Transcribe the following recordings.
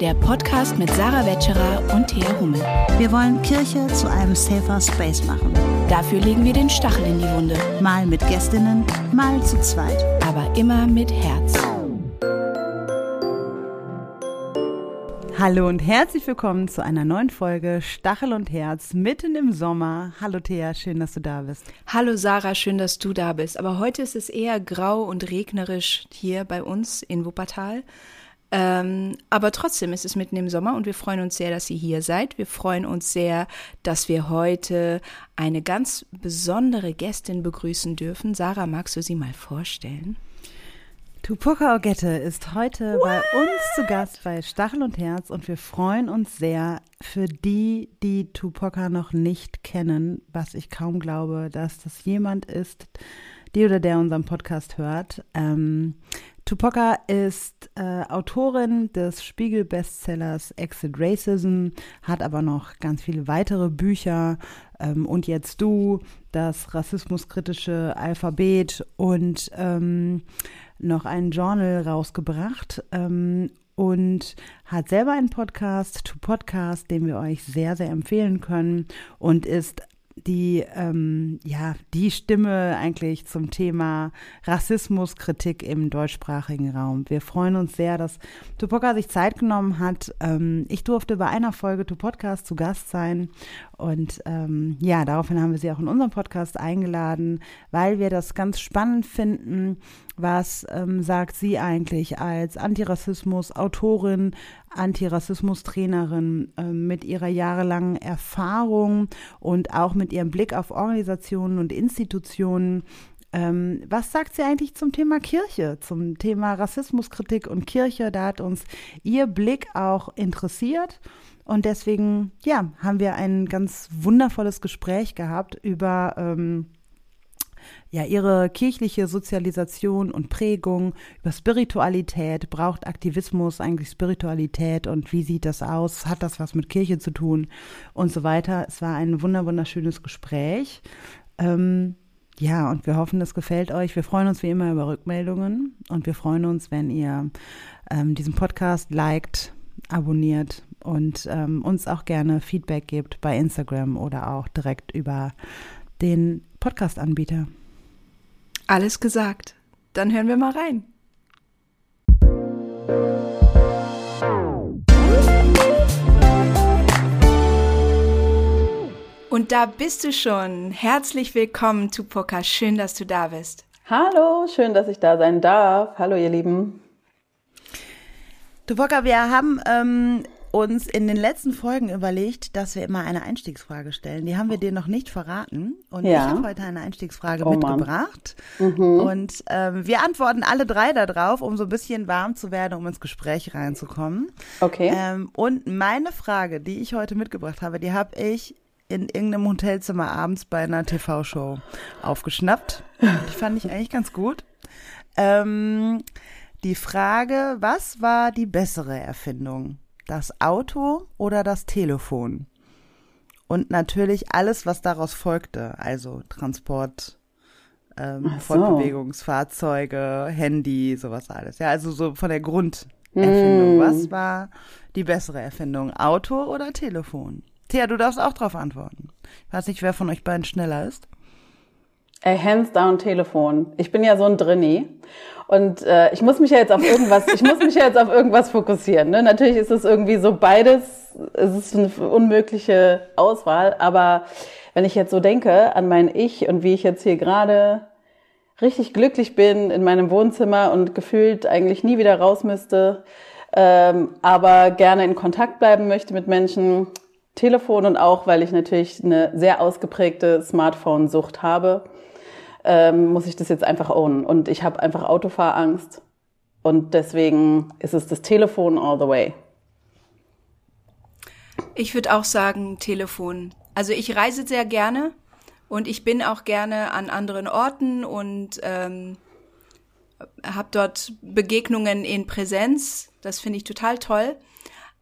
der Podcast mit Sarah Wetscherer und Thea Hummel. Wir wollen Kirche zu einem safer Space machen. Dafür legen wir den Stachel in die Wunde. Mal mit Gästinnen, mal zu zweit. Aber immer mit Herz. Hallo und herzlich willkommen zu einer neuen Folge Stachel und Herz mitten im Sommer. Hallo Thea, schön, dass du da bist. Hallo Sarah, schön, dass du da bist. Aber heute ist es eher grau und regnerisch hier bei uns in Wuppertal. Ähm, aber trotzdem ist es mitten im Sommer und wir freuen uns sehr, dass ihr hier seid. Wir freuen uns sehr, dass wir heute eine ganz besondere Gästin begrüßen dürfen. Sarah, magst du sie mal vorstellen? Tupoka Ogette ist heute What? bei uns zu Gast bei Stachel und Herz und wir freuen uns sehr für die, die Tupoka noch nicht kennen, was ich kaum glaube, dass das jemand ist, die oder der unseren Podcast hört. Ähm, Tupoka ist äh, Autorin des Spiegel-Bestsellers Exit Racism, hat aber noch ganz viele weitere Bücher ähm, und jetzt du, das rassismuskritische Alphabet und ähm, noch ein Journal rausgebracht. Ähm, und hat selber einen Podcast, To Podcast, den wir euch sehr, sehr empfehlen können und ist die, ähm, ja, die Stimme eigentlich zum Thema Rassismuskritik im deutschsprachigen Raum. Wir freuen uns sehr, dass Tupoka sich Zeit genommen hat. Ähm, ich durfte bei einer Folge Tu Podcast zu Gast sein und ähm, ja, daraufhin haben wir sie auch in unserem Podcast eingeladen, weil wir das ganz spannend finden. Was ähm, sagt sie eigentlich als Antirassismus-Autorin, Antirassismus-Trainerin äh, mit ihrer jahrelangen Erfahrung und auch mit ihrem Blick auf Organisationen und Institutionen? Ähm, was sagt sie eigentlich zum Thema Kirche, zum Thema Rassismuskritik und Kirche? Da hat uns ihr Blick auch interessiert. Und deswegen, ja, haben wir ein ganz wundervolles Gespräch gehabt über ähm, ja, ihre kirchliche Sozialisation und Prägung, über Spiritualität. Braucht Aktivismus eigentlich Spiritualität und wie sieht das aus? Hat das was mit Kirche zu tun? Und so weiter. Es war ein wunder wunderschönes Gespräch. Ähm, ja, und wir hoffen, es gefällt euch. Wir freuen uns wie immer über Rückmeldungen und wir freuen uns, wenn ihr ähm, diesen Podcast liked, abonniert und ähm, uns auch gerne Feedback gebt bei Instagram oder auch direkt über den Podcast-Anbieter. Alles gesagt. Dann hören wir mal rein. Und da bist du schon. Herzlich willkommen, Tupoka. Schön, dass du da bist. Hallo, schön, dass ich da sein darf. Hallo, ihr Lieben. Tupoka, wir haben ähm, uns in den letzten Folgen überlegt, dass wir immer eine Einstiegsfrage stellen. Die haben wir dir noch nicht verraten. Und ja. ich habe heute eine Einstiegsfrage oh, mitgebracht. Mhm. Und ähm, wir antworten alle drei darauf, um so ein bisschen warm zu werden, um ins Gespräch reinzukommen. Okay. Ähm, und meine Frage, die ich heute mitgebracht habe, die habe ich in irgendeinem Hotelzimmer abends bei einer TV-Show aufgeschnappt. Die fand ich eigentlich ganz gut. Ähm, die Frage, was war die bessere Erfindung? Das Auto oder das Telefon. Und natürlich alles, was daraus folgte, also Transport, ähm, so. Fortbewegungsfahrzeuge, Handy, sowas alles. Ja, also so von der Grunderfindung. Mm. Was war die bessere Erfindung, Auto oder Telefon? Thea, du darfst auch drauf antworten. Ich weiß nicht, wer von euch beiden schneller ist. A hands down Telefon. Ich bin ja so ein Drinni. Und äh, ich muss mich ja jetzt auf irgendwas, ich muss mich ja jetzt auf irgendwas fokussieren. Ne? Natürlich ist es irgendwie so beides, es ist eine unmögliche Auswahl, aber wenn ich jetzt so denke an mein Ich und wie ich jetzt hier gerade richtig glücklich bin in meinem Wohnzimmer und gefühlt eigentlich nie wieder raus müsste, ähm, aber gerne in Kontakt bleiben möchte mit Menschen, Telefon und auch, weil ich natürlich eine sehr ausgeprägte Smartphone-Sucht habe ähm, muss ich das jetzt einfach ownen. Und ich habe einfach Autofahrangst. Und deswegen ist es das Telefon all the way. Ich würde auch sagen Telefon. Also ich reise sehr gerne und ich bin auch gerne an anderen Orten und ähm, habe dort Begegnungen in Präsenz. Das finde ich total toll.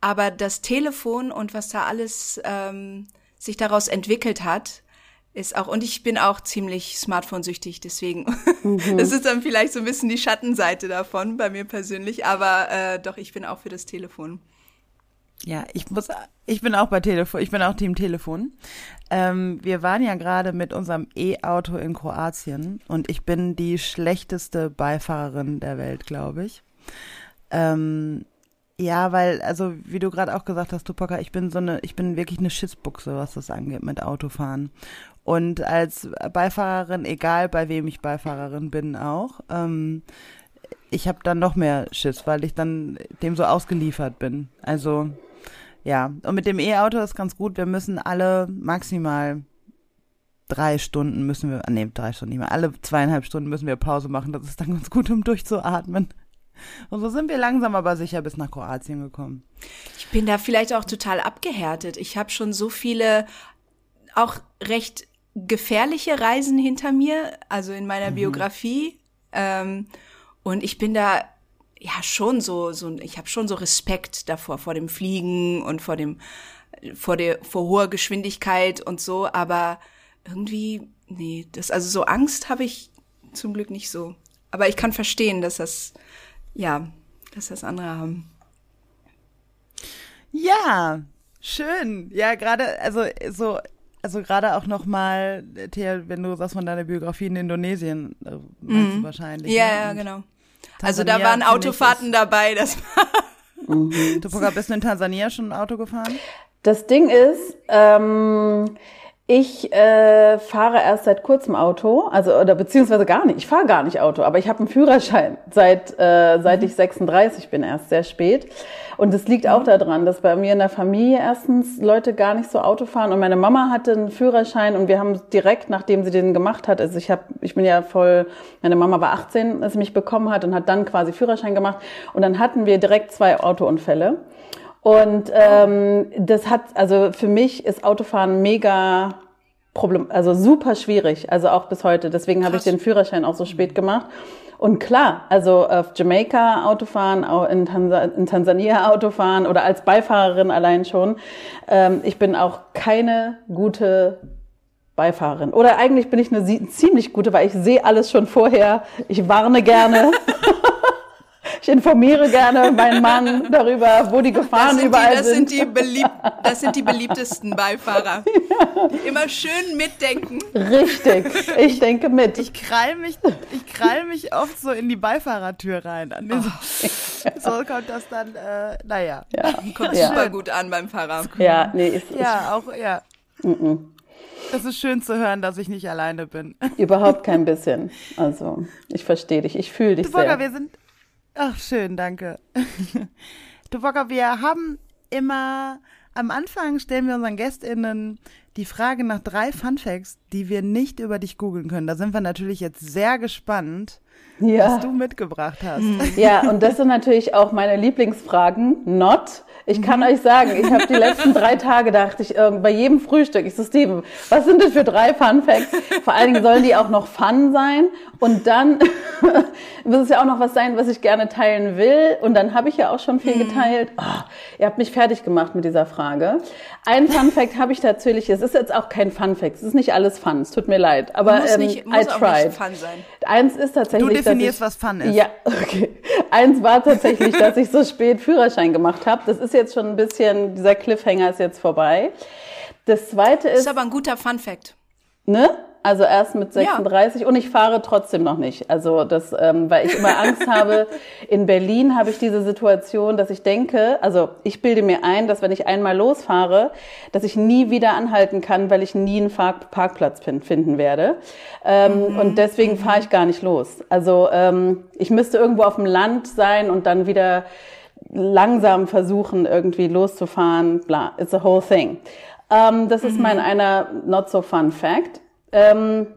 Aber das Telefon und was da alles ähm, sich daraus entwickelt hat, ist auch, und ich bin auch ziemlich Smartphone-süchtig, deswegen. Mhm. Das ist dann vielleicht so ein bisschen die Schattenseite davon bei mir persönlich, aber äh, doch, ich bin auch für das Telefon. Ja, ich muss, ich bin auch bei Telefon, ich bin auch Team Telefon. Ähm, wir waren ja gerade mit unserem E-Auto in Kroatien und ich bin die schlechteste Beifahrerin der Welt, glaube ich. Ähm, ja, weil, also wie du gerade auch gesagt hast, Tupac, ich bin so eine, ich bin wirklich eine Schissbuchse, was das angeht mit Autofahren. Und als Beifahrerin, egal bei wem ich Beifahrerin bin auch, ähm, ich habe dann noch mehr Schiss, weil ich dann dem so ausgeliefert bin. Also ja, und mit dem E-Auto ist ganz gut. Wir müssen alle maximal drei Stunden müssen wir, nee, drei Stunden nicht mehr, alle zweieinhalb Stunden müssen wir Pause machen. Das ist dann ganz gut, um durchzuatmen. Und so sind wir langsam aber sicher bis nach Kroatien gekommen. Ich bin da vielleicht auch total abgehärtet. Ich habe schon so viele auch recht gefährliche Reisen hinter mir, also in meiner mhm. Biografie. Ähm, und ich bin da ja schon so, so ich habe schon so Respekt davor, vor dem Fliegen und vor dem, vor der, vor hoher Geschwindigkeit und so, aber irgendwie, nee, das, also so Angst habe ich zum Glück nicht so. Aber ich kann verstehen, dass das, ja, dass das andere haben. Ja, schön. Ja, gerade, also so, also gerade auch nochmal, Thea, wenn du sagst von deiner Biografie in Indonesien, äh, meinst mhm. du wahrscheinlich. Ja, ne? ja, genau. Also da waren Autofahrten dabei. Das war mhm. Du bist du in Tansania schon ein Auto gefahren? Das Ding ist, ähm, ich äh, fahre erst seit kurzem Auto, also oder beziehungsweise gar nicht. Ich fahre gar nicht Auto, aber ich habe einen Führerschein seit äh, seit ich 36 bin, erst sehr spät. Und es liegt auch mhm. daran, dass bei mir in der Familie erstens Leute gar nicht so Auto fahren und meine Mama hatte einen Führerschein und wir haben direkt, nachdem sie den gemacht hat, also ich habe, ich bin ja voll, meine Mama war 18, als sie mich bekommen hat und hat dann quasi Führerschein gemacht und dann hatten wir direkt zwei Autounfälle. Und ähm, das hat, also für mich ist Autofahren mega Problem, also super schwierig, also auch bis heute. Deswegen habe ich den Führerschein auch so spät gemacht. Und klar, also auf Jamaika Autofahren, auch in, Tansa in Tansania Autofahren oder als Beifahrerin allein schon. Ähm, ich bin auch keine gute Beifahrerin. Oder eigentlich bin ich eine ziemlich gute, weil ich sehe alles schon vorher. Ich warne gerne. Ich informiere gerne meinen Mann darüber, wo die Gefahren das überall die, das sind. Sind die belieb das sind die beliebtesten Beifahrer. Ja. Die immer schön mitdenken. Richtig, ich denke mit. Ich krall mich, ich krall mich oft so in die Beifahrertür rein. An oh. So kommt das dann, äh, naja. Ja. Kommt ja. super gut an beim Fahrer. Ja, nee, ist, Ja, auch, ja. Mm -mm. Das ist schön zu hören, dass ich nicht alleine bin. Überhaupt kein bisschen. Also, ich verstehe dich. Ich fühle dich du, Volker, sehr. wir sind, Ach, schön, danke. Du Wocker, wir haben immer am Anfang stellen wir unseren GästInnen die Frage nach drei Funfacts, die wir nicht über dich googeln können. Da sind wir natürlich jetzt sehr gespannt, ja. was du mitgebracht hast. Ja, und das sind natürlich auch meine Lieblingsfragen. Not. Ich kann mhm. euch sagen, ich habe die letzten drei Tage dachte ich äh, bei jedem Frühstück, ich so Steven, was sind das für drei Fun Facts? Vor allen Dingen sollen die auch noch Fun sein und dann muss es ja auch noch was sein, was ich gerne teilen will und dann habe ich ja auch schon viel mhm. geteilt. Oh, ihr habt mich fertig gemacht mit dieser Frage. Ein Fun Fact habe ich tatsächlich, es ist jetzt auch kein Fun Fact, es ist nicht alles Fun, es tut mir leid, aber muss nicht, ähm, muss I tried. Fun sein. Eins ist tatsächlich, definierst, ich, was Fun ist. Ja, okay. Eins war tatsächlich, dass ich so spät Führerschein gemacht habe. Das ist jetzt schon ein bisschen, dieser Cliffhanger ist jetzt vorbei. Das zweite ist. Das ist aber ein guter Fun Fact. Ne? Also erst mit 36 ja. und ich fahre trotzdem noch nicht. Also das, ähm, weil ich immer Angst habe. In Berlin habe ich diese Situation, dass ich denke, also ich bilde mir ein, dass wenn ich einmal losfahre, dass ich nie wieder anhalten kann, weil ich nie einen Parkplatz finden werde. Ähm, mhm. Und deswegen fahre ich gar nicht los. Also ähm, ich müsste irgendwo auf dem Land sein und dann wieder langsam versuchen, irgendwie loszufahren. Bla, it's a whole thing. Ähm, das ist mein mhm. einer not so fun fact. Ähm,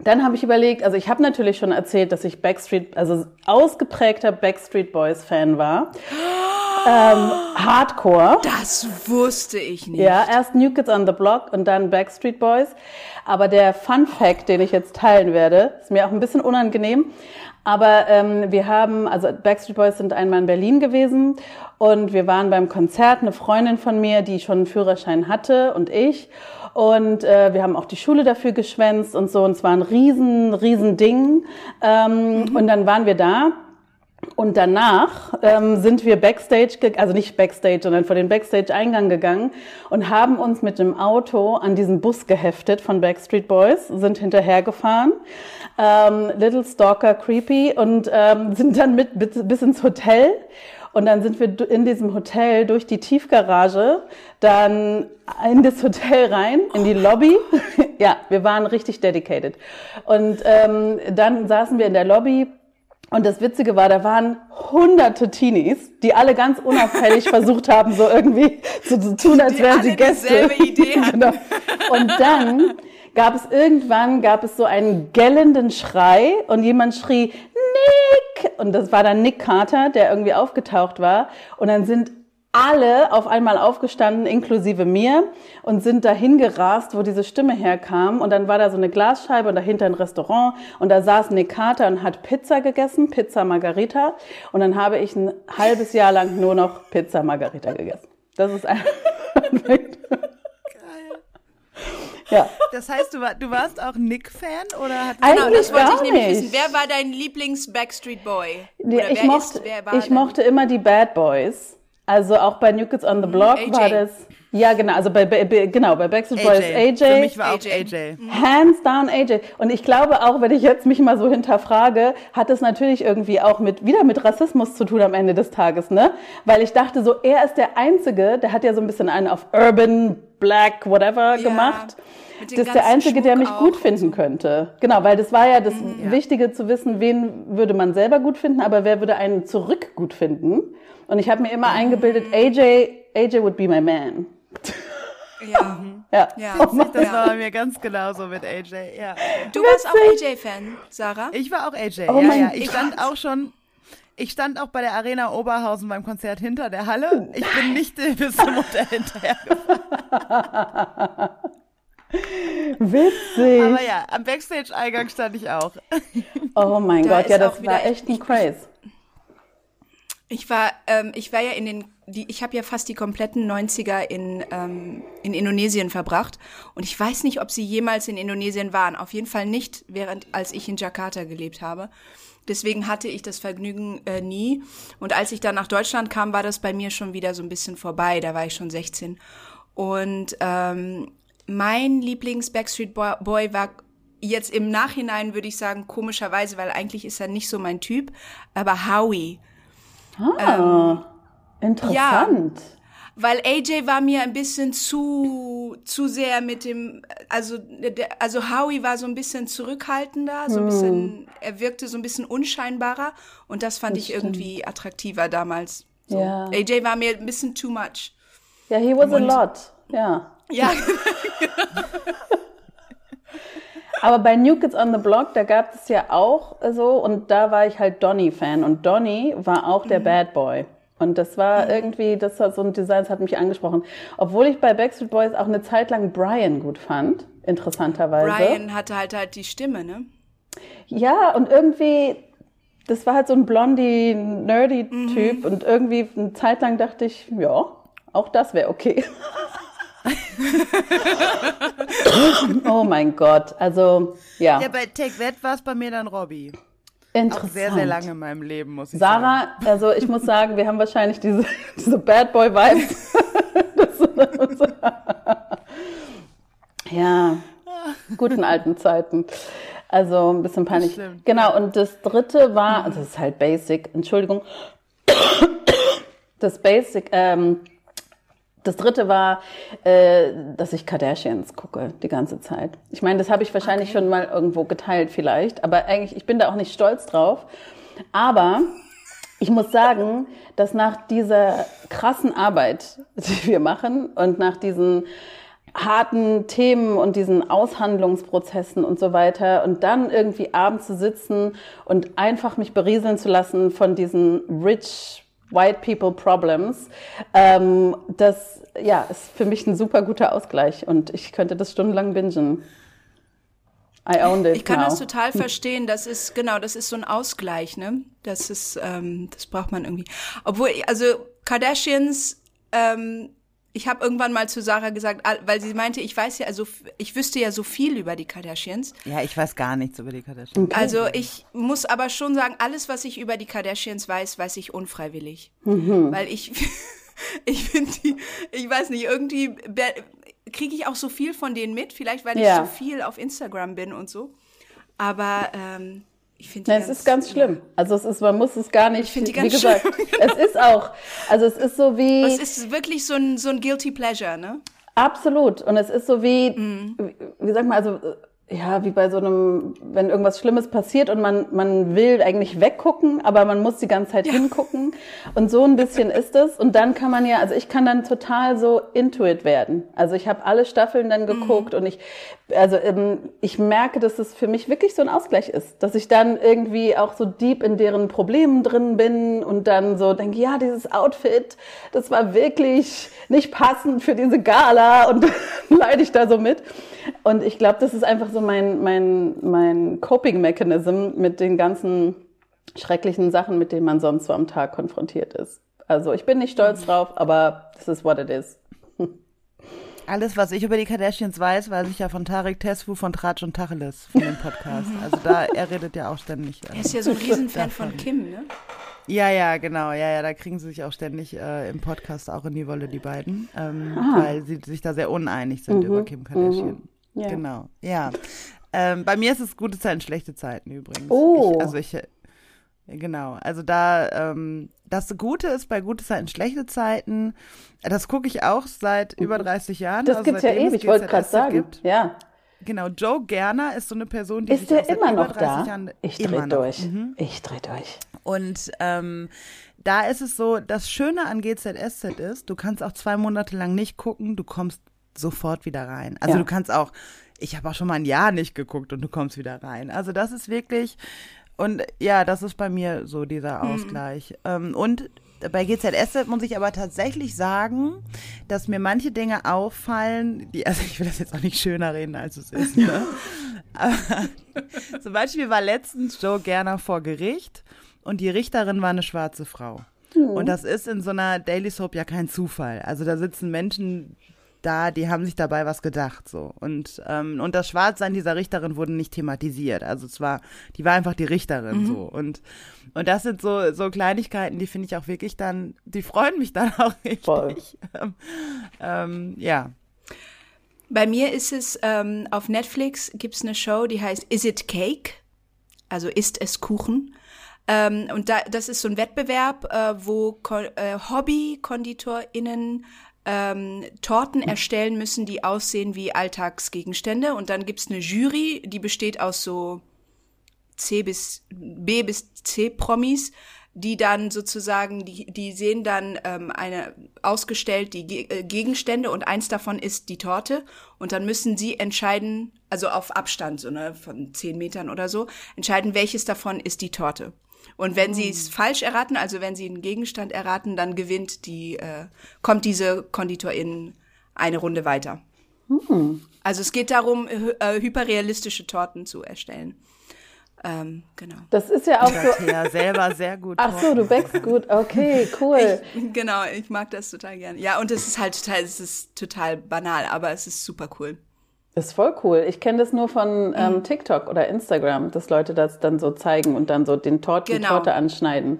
dann habe ich überlegt, also ich habe natürlich schon erzählt, dass ich Backstreet, also ausgeprägter Backstreet Boys Fan war. Ähm, Hardcore. Das wusste ich nicht. Ja, erst New Kids on the Block und dann Backstreet Boys. Aber der Fun Fact, den ich jetzt teilen werde, ist mir auch ein bisschen unangenehm. Aber ähm, wir haben, also Backstreet Boys sind einmal in Berlin gewesen und wir waren beim Konzert, eine Freundin von mir, die schon einen Führerschein hatte und ich. Und äh, wir haben auch die Schule dafür geschwänzt und so. Und es war ein riesen, riesen Ding. Ähm, mhm. Und dann waren wir da. Und danach ähm, sind wir Backstage, also nicht Backstage, sondern vor den Backstage-Eingang gegangen und haben uns mit dem Auto an diesen Bus geheftet von Backstreet Boys, sind hinterhergefahren, ähm, Little Stalker Creepy und ähm, sind dann mit bis, bis ins Hotel. Und dann sind wir in diesem Hotel durch die Tiefgarage, dann in das Hotel rein, in die Lobby. ja, wir waren richtig dedicated. Und ähm, dann saßen wir in der Lobby und das Witzige war, da waren hunderte Teenies, die alle ganz unauffällig versucht haben, so irgendwie so zu tun, als wären sie Gäste. genau. Und dann gab es irgendwann, gab es so einen gellenden Schrei und jemand schrie, Nick! Und das war dann Nick Carter, der irgendwie aufgetaucht war. Und dann sind alle auf einmal aufgestanden, inklusive mir, und sind dahin gerast, wo diese Stimme herkam. Und dann war da so eine Glasscheibe und dahinter ein Restaurant. Und da saß Nick Carter und hat Pizza gegessen, Pizza Margarita. Und dann habe ich ein halbes Jahr lang nur noch Pizza Margarita gegessen. Das ist einfach Ja. Das heißt, du, war, du warst auch Nick-Fan oder hat Eigentlich Genau, das wollte ich nämlich nicht. wissen. Wer war dein Lieblings-Backstreet Boy? Oder ich mochte, ist, ich mochte immer die Bad Boys. Also auch bei New Kids on the Block AJ. war das. Ja, genau. Also bei, bei genau bei Backstreet Boys AJ. Für mich war auch AJ. AJ. Hands down AJ. Und ich glaube auch, wenn ich jetzt mich mal so hinterfrage, hat es natürlich irgendwie auch mit, wieder mit Rassismus zu tun am Ende des Tages, ne? Weil ich dachte so, er ist der Einzige, der hat ja so ein bisschen einen auf Urban, Black, whatever Ja, gemacht. Das ist der Einzige, der Schmuck mich auch gut finden könnte. Genau, weil das war ja das Wichtige zu wissen, wen würde man selber gut finden, aber wer würde einen zurück gut finden. Und ich habe mir immer eingebildet, AJ, AJ would be my man. Ja. Ja. Ja. Das ja. war bei mir ganz genauso mit AJ, ja. Du warst auch AJ-Fan, Sarah? Ich war auch AJ, Oh ja, mein ja. Ich stand auch schon, ich stand auch bei der Arena Oberhausen beim Konzert hinter der Halle. Ich bin nicht bis zum Hotel hinterher. Witzig. Aber ja, am Backstage-Eingang stand ich auch. Oh mein Da Gott, ja, das war echt- echt ein Craze. Ich war, ähm, ich war ja in den, die, ich habe ja fast die kompletten 90er in, ähm, in Indonesien verbracht. Und ich weiß nicht, ob sie jemals in Indonesien waren. Auf jeden Fall nicht, während als ich in Jakarta gelebt habe. Deswegen hatte ich das Vergnügen äh, nie. Und als ich dann nach Deutschland kam, war das bei mir schon wieder so ein bisschen vorbei. Da war ich schon 16. Und ähm, mein Lieblings-Backstreet Boy war jetzt im Nachhinein, würde ich sagen, komischerweise, weil eigentlich ist er nicht so mein Typ, aber Howie. Ah, interessant. Weil AJ war mir ein bisschen zu, zu sehr mit dem, also, der, also Howie war so ein bisschen zurückhaltender, so ein bisschen, er wirkte so ein bisschen unscheinbarer und das fand ich irgendwie attraktiver damals. So. Ja. AJ war mir ein bisschen too much. Ja, he was a lot. Ja. Ja, Aber bei New Kids on the Block, da gab es ja auch so, und da war ich halt Donny-Fan. Und Donny war auch Mhm. der Bad Boy. Und das war irgendwie, das war so ein Design, das hat mich angesprochen. Obwohl ich bei Backstreet Boys auch eine Zeit lang Brian gut fand, interessanterweise. Brian hatte halt halt die Stimme, ne? Ja, und irgendwie, das war halt so ein blondie, nerdy Mhm. Typ. Und irgendwie eine Zeit lang dachte ich, ja, auch das wäre okay. oh mein Gott, also ja, Ja, bei Take That war es bei mir dann Robbie. Auch interessant. sehr, sehr lange in meinem Leben, muss ich sagen. Sarah, also ich muss sagen, wir haben wahrscheinlich diese, diese Bad Boy Vibes. Das- ja, guten alten Zeiten. Also ein bisschen peinlich. stimmt, Genau, und das dritte war, das ist halt basic, Entschuldigung. Das Basic, ähm, das dritte war, äh, dass ich Kardashians gucke die ganze Zeit. Ich meine, das habe ich wahrscheinlich schon mal irgendwo geteilt vielleicht, aber eigentlich, ich bin da auch nicht stolz drauf. Aber ich muss sagen, dass nach dieser krassen Arbeit, die wir machen und nach diesen harten Themen und diesen Aushandlungsprozessen und so weiter und dann irgendwie abends zu sitzen und einfach mich berieseln zu lassen von diesen rich white people problems, ähm, das ja ist für mich ein super guter Ausgleich und ich könnte das stundenlang bingen. I owned it Ich kann now. das total verstehen. Das ist, genau, das ist so ein Ausgleich, ne? Das ist, ähm, das braucht man irgendwie. Obwohl, also Kardashians, ähm, ich habe irgendwann mal zu Sarah gesagt, weil sie meinte, ich weiß ja, also ich wüsste ja so viel über die Kardashians. Ja, ich weiß gar nichts über die Kardashians. Okay. Also ich muss aber schon sagen, alles, was ich über die Kardashians weiß, weiß ich unfreiwillig. Mhm. Weil ich, ich finde die, ich weiß nicht, irgendwie kriege ich auch so viel von denen mit, vielleicht weil ja. ich so viel auf Instagram bin und so. Aber ähm, ich finde Es ist ganz schlimm. Also es ist, man muss es gar nicht. Ich finde die ganz wie gesagt, schlimm. es ist auch. Also es ist so wie. Es ist wirklich so ein so ein guilty pleasure, ne? Absolut. Und es ist so wie, mm. wie, wie sag mal, also ja, wie bei so einem, wenn irgendwas Schlimmes passiert und man, man will eigentlich weggucken, aber man muss die ganze Zeit ja. hingucken. Und so ein bisschen ist es. Und dann kann man ja, also ich kann dann total so intuit werden. Also ich habe alle Staffeln dann geguckt mhm. und ich, also ähm, ich merke, dass es für mich wirklich so ein Ausgleich ist. Dass ich dann irgendwie auch so deep in deren Problemen drin bin und dann so denke, ja, dieses Outfit, das war wirklich nicht passend für diese Gala und leide ich da so mit. Und ich glaube, das ist einfach so mein, mein, mein Coping-Mechanism mit den ganzen schrecklichen Sachen, mit denen man sonst so am Tag konfrontiert ist. Also ich bin nicht stolz drauf, aber this is what it is. Alles, was ich über die Kardashians weiß, weiß ich ja von Tarek Tesfu von Tratsch und Tacheles von dem Podcast. Also da, er redet ja auch ständig. Er ist ja so ein Riesenfan von Kim, ne? Ja, ja, genau. Ja, ja, da kriegen sie sich auch ständig äh, im Podcast auch in die Wolle, die beiden. Ähm, weil sie sich da sehr uneinig sind mhm. über Kim Kardashian. Mhm. Ja. Genau, ja. Ähm, bei mir ist es gute Zeiten, schlechte Zeiten übrigens. Oh. Ich, also ich, genau. Also da, ähm, das Gute ist bei gute Zeiten, schlechte Zeiten. Das gucke ich auch seit über 30 Jahren. Das also gibt's ja ewig, ich wollte gerade sagen. Gibt. Ja. Genau, Joe Gerner ist so eine Person, die ist der immer noch da? Jahren ich drehe durch. Mhm. Ich drehe durch. Und ähm, da ist es so, das Schöne an GZSZ ist, du kannst auch zwei Monate lang nicht gucken, du kommst sofort wieder rein. Also ja. du kannst auch, ich habe auch schon mal ein Jahr nicht geguckt und du kommst wieder rein. Also das ist wirklich, und ja, das ist bei mir so dieser mhm. Ausgleich. Mhm. und bei GZS muss ich aber tatsächlich sagen, dass mir manche Dinge auffallen, die, also ich will das jetzt auch nicht schöner reden, als es ist. Ne? aber zum Beispiel war letztens Joe Gerner vor Gericht und die Richterin war eine schwarze Frau. Mhm. Und das ist in so einer Daily Soap ja kein Zufall. Also da sitzen Menschen, da, die haben sich dabei was gedacht, so. Und, ähm, und das Schwarzsein dieser Richterin wurde nicht thematisiert. Also es war, die war einfach die Richterin, mhm. so. Und, und das sind so, so Kleinigkeiten, die finde ich auch wirklich dann, die freuen mich dann auch richtig. Voll. Ähm, ähm, ja. Bei mir ist es, ähm, auf Netflix gibt es eine Show, die heißt Is It Cake? Also ist es Kuchen? Ähm, und da, das ist so ein Wettbewerb, äh, wo Ko äh, Hobby-KonditorInnen ähm, Torten erstellen müssen, die aussehen wie Alltagsgegenstände. Und dann gibt's eine Jury, die besteht aus so C bis B bis C Promis, die dann sozusagen, die, die sehen dann ähm, eine ausgestellt die Ge äh, Gegenstände und eins davon ist die Torte und dann müssen sie entscheiden, also auf Abstand so ne von zehn Metern oder so, entscheiden welches davon ist die Torte. Und wenn sie es oh. falsch erraten, also wenn sie einen Gegenstand erraten, dann gewinnt die, äh, kommt diese Konditorin eine Runde weiter. Hm. Also es geht darum, äh, hyperrealistische Torten zu erstellen. Ähm, genau. Das ist ja auch so. Ja, selber sehr gut. Ach so, du backst gut. Okay, cool. Ich, genau, ich mag das total gerne. Ja, und es ist halt total, es ist total banal, aber es ist super cool. Das ist voll cool. Ich kenne das nur von ähm, mhm. TikTok oder Instagram, dass Leute das dann so zeigen und dann so den Tort, genau. die Torte anschneiden.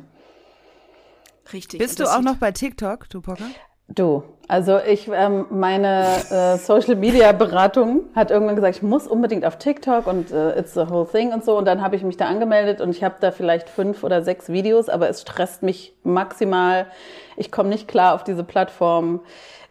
Richtig. Bist du auch noch bei TikTok, du Pocker? Du, also ich, ähm, meine äh, Social Media Beratung hat irgendwann gesagt, ich muss unbedingt auf TikTok und äh, it's the whole thing und so. Und dann habe ich mich da angemeldet und ich habe da vielleicht fünf oder sechs Videos, aber es stresst mich maximal. Ich komme nicht klar auf diese Plattform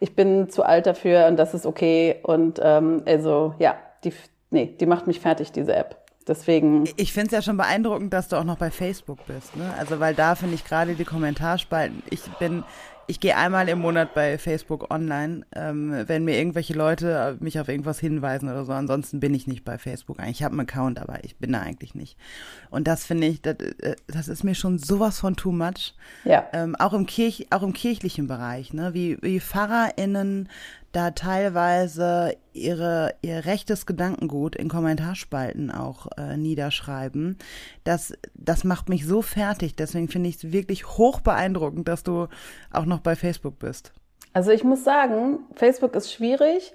ich bin zu alt dafür und das ist okay. Und ähm, also ja, die, nee, die macht mich fertig, diese App. Deswegen. Ich finde es ja schon beeindruckend, dass du auch noch bei Facebook bist. Ne? Also weil da finde ich gerade die Kommentarspalten. Ich bin ich gehe einmal im Monat bei Facebook online, ähm, wenn mir irgendwelche Leute mich auf irgendwas hinweisen oder so. Ansonsten bin ich nicht bei Facebook. Ich habe einen Account, aber ich bin da eigentlich nicht. Und das finde ich, das, äh, das ist mir schon sowas von too much. Ja. Ähm, auch im Kirch, auch im kirchlichen Bereich, ne? Wie, wie PfarrerInnen da teilweise ihre, ihr rechtes Gedankengut in Kommentarspalten auch äh, niederschreiben. Das, das macht mich so fertig. Deswegen finde ich es wirklich hoch beeindruckend, dass du auch noch bei Facebook bist. Also ich muss sagen, Facebook ist schwierig.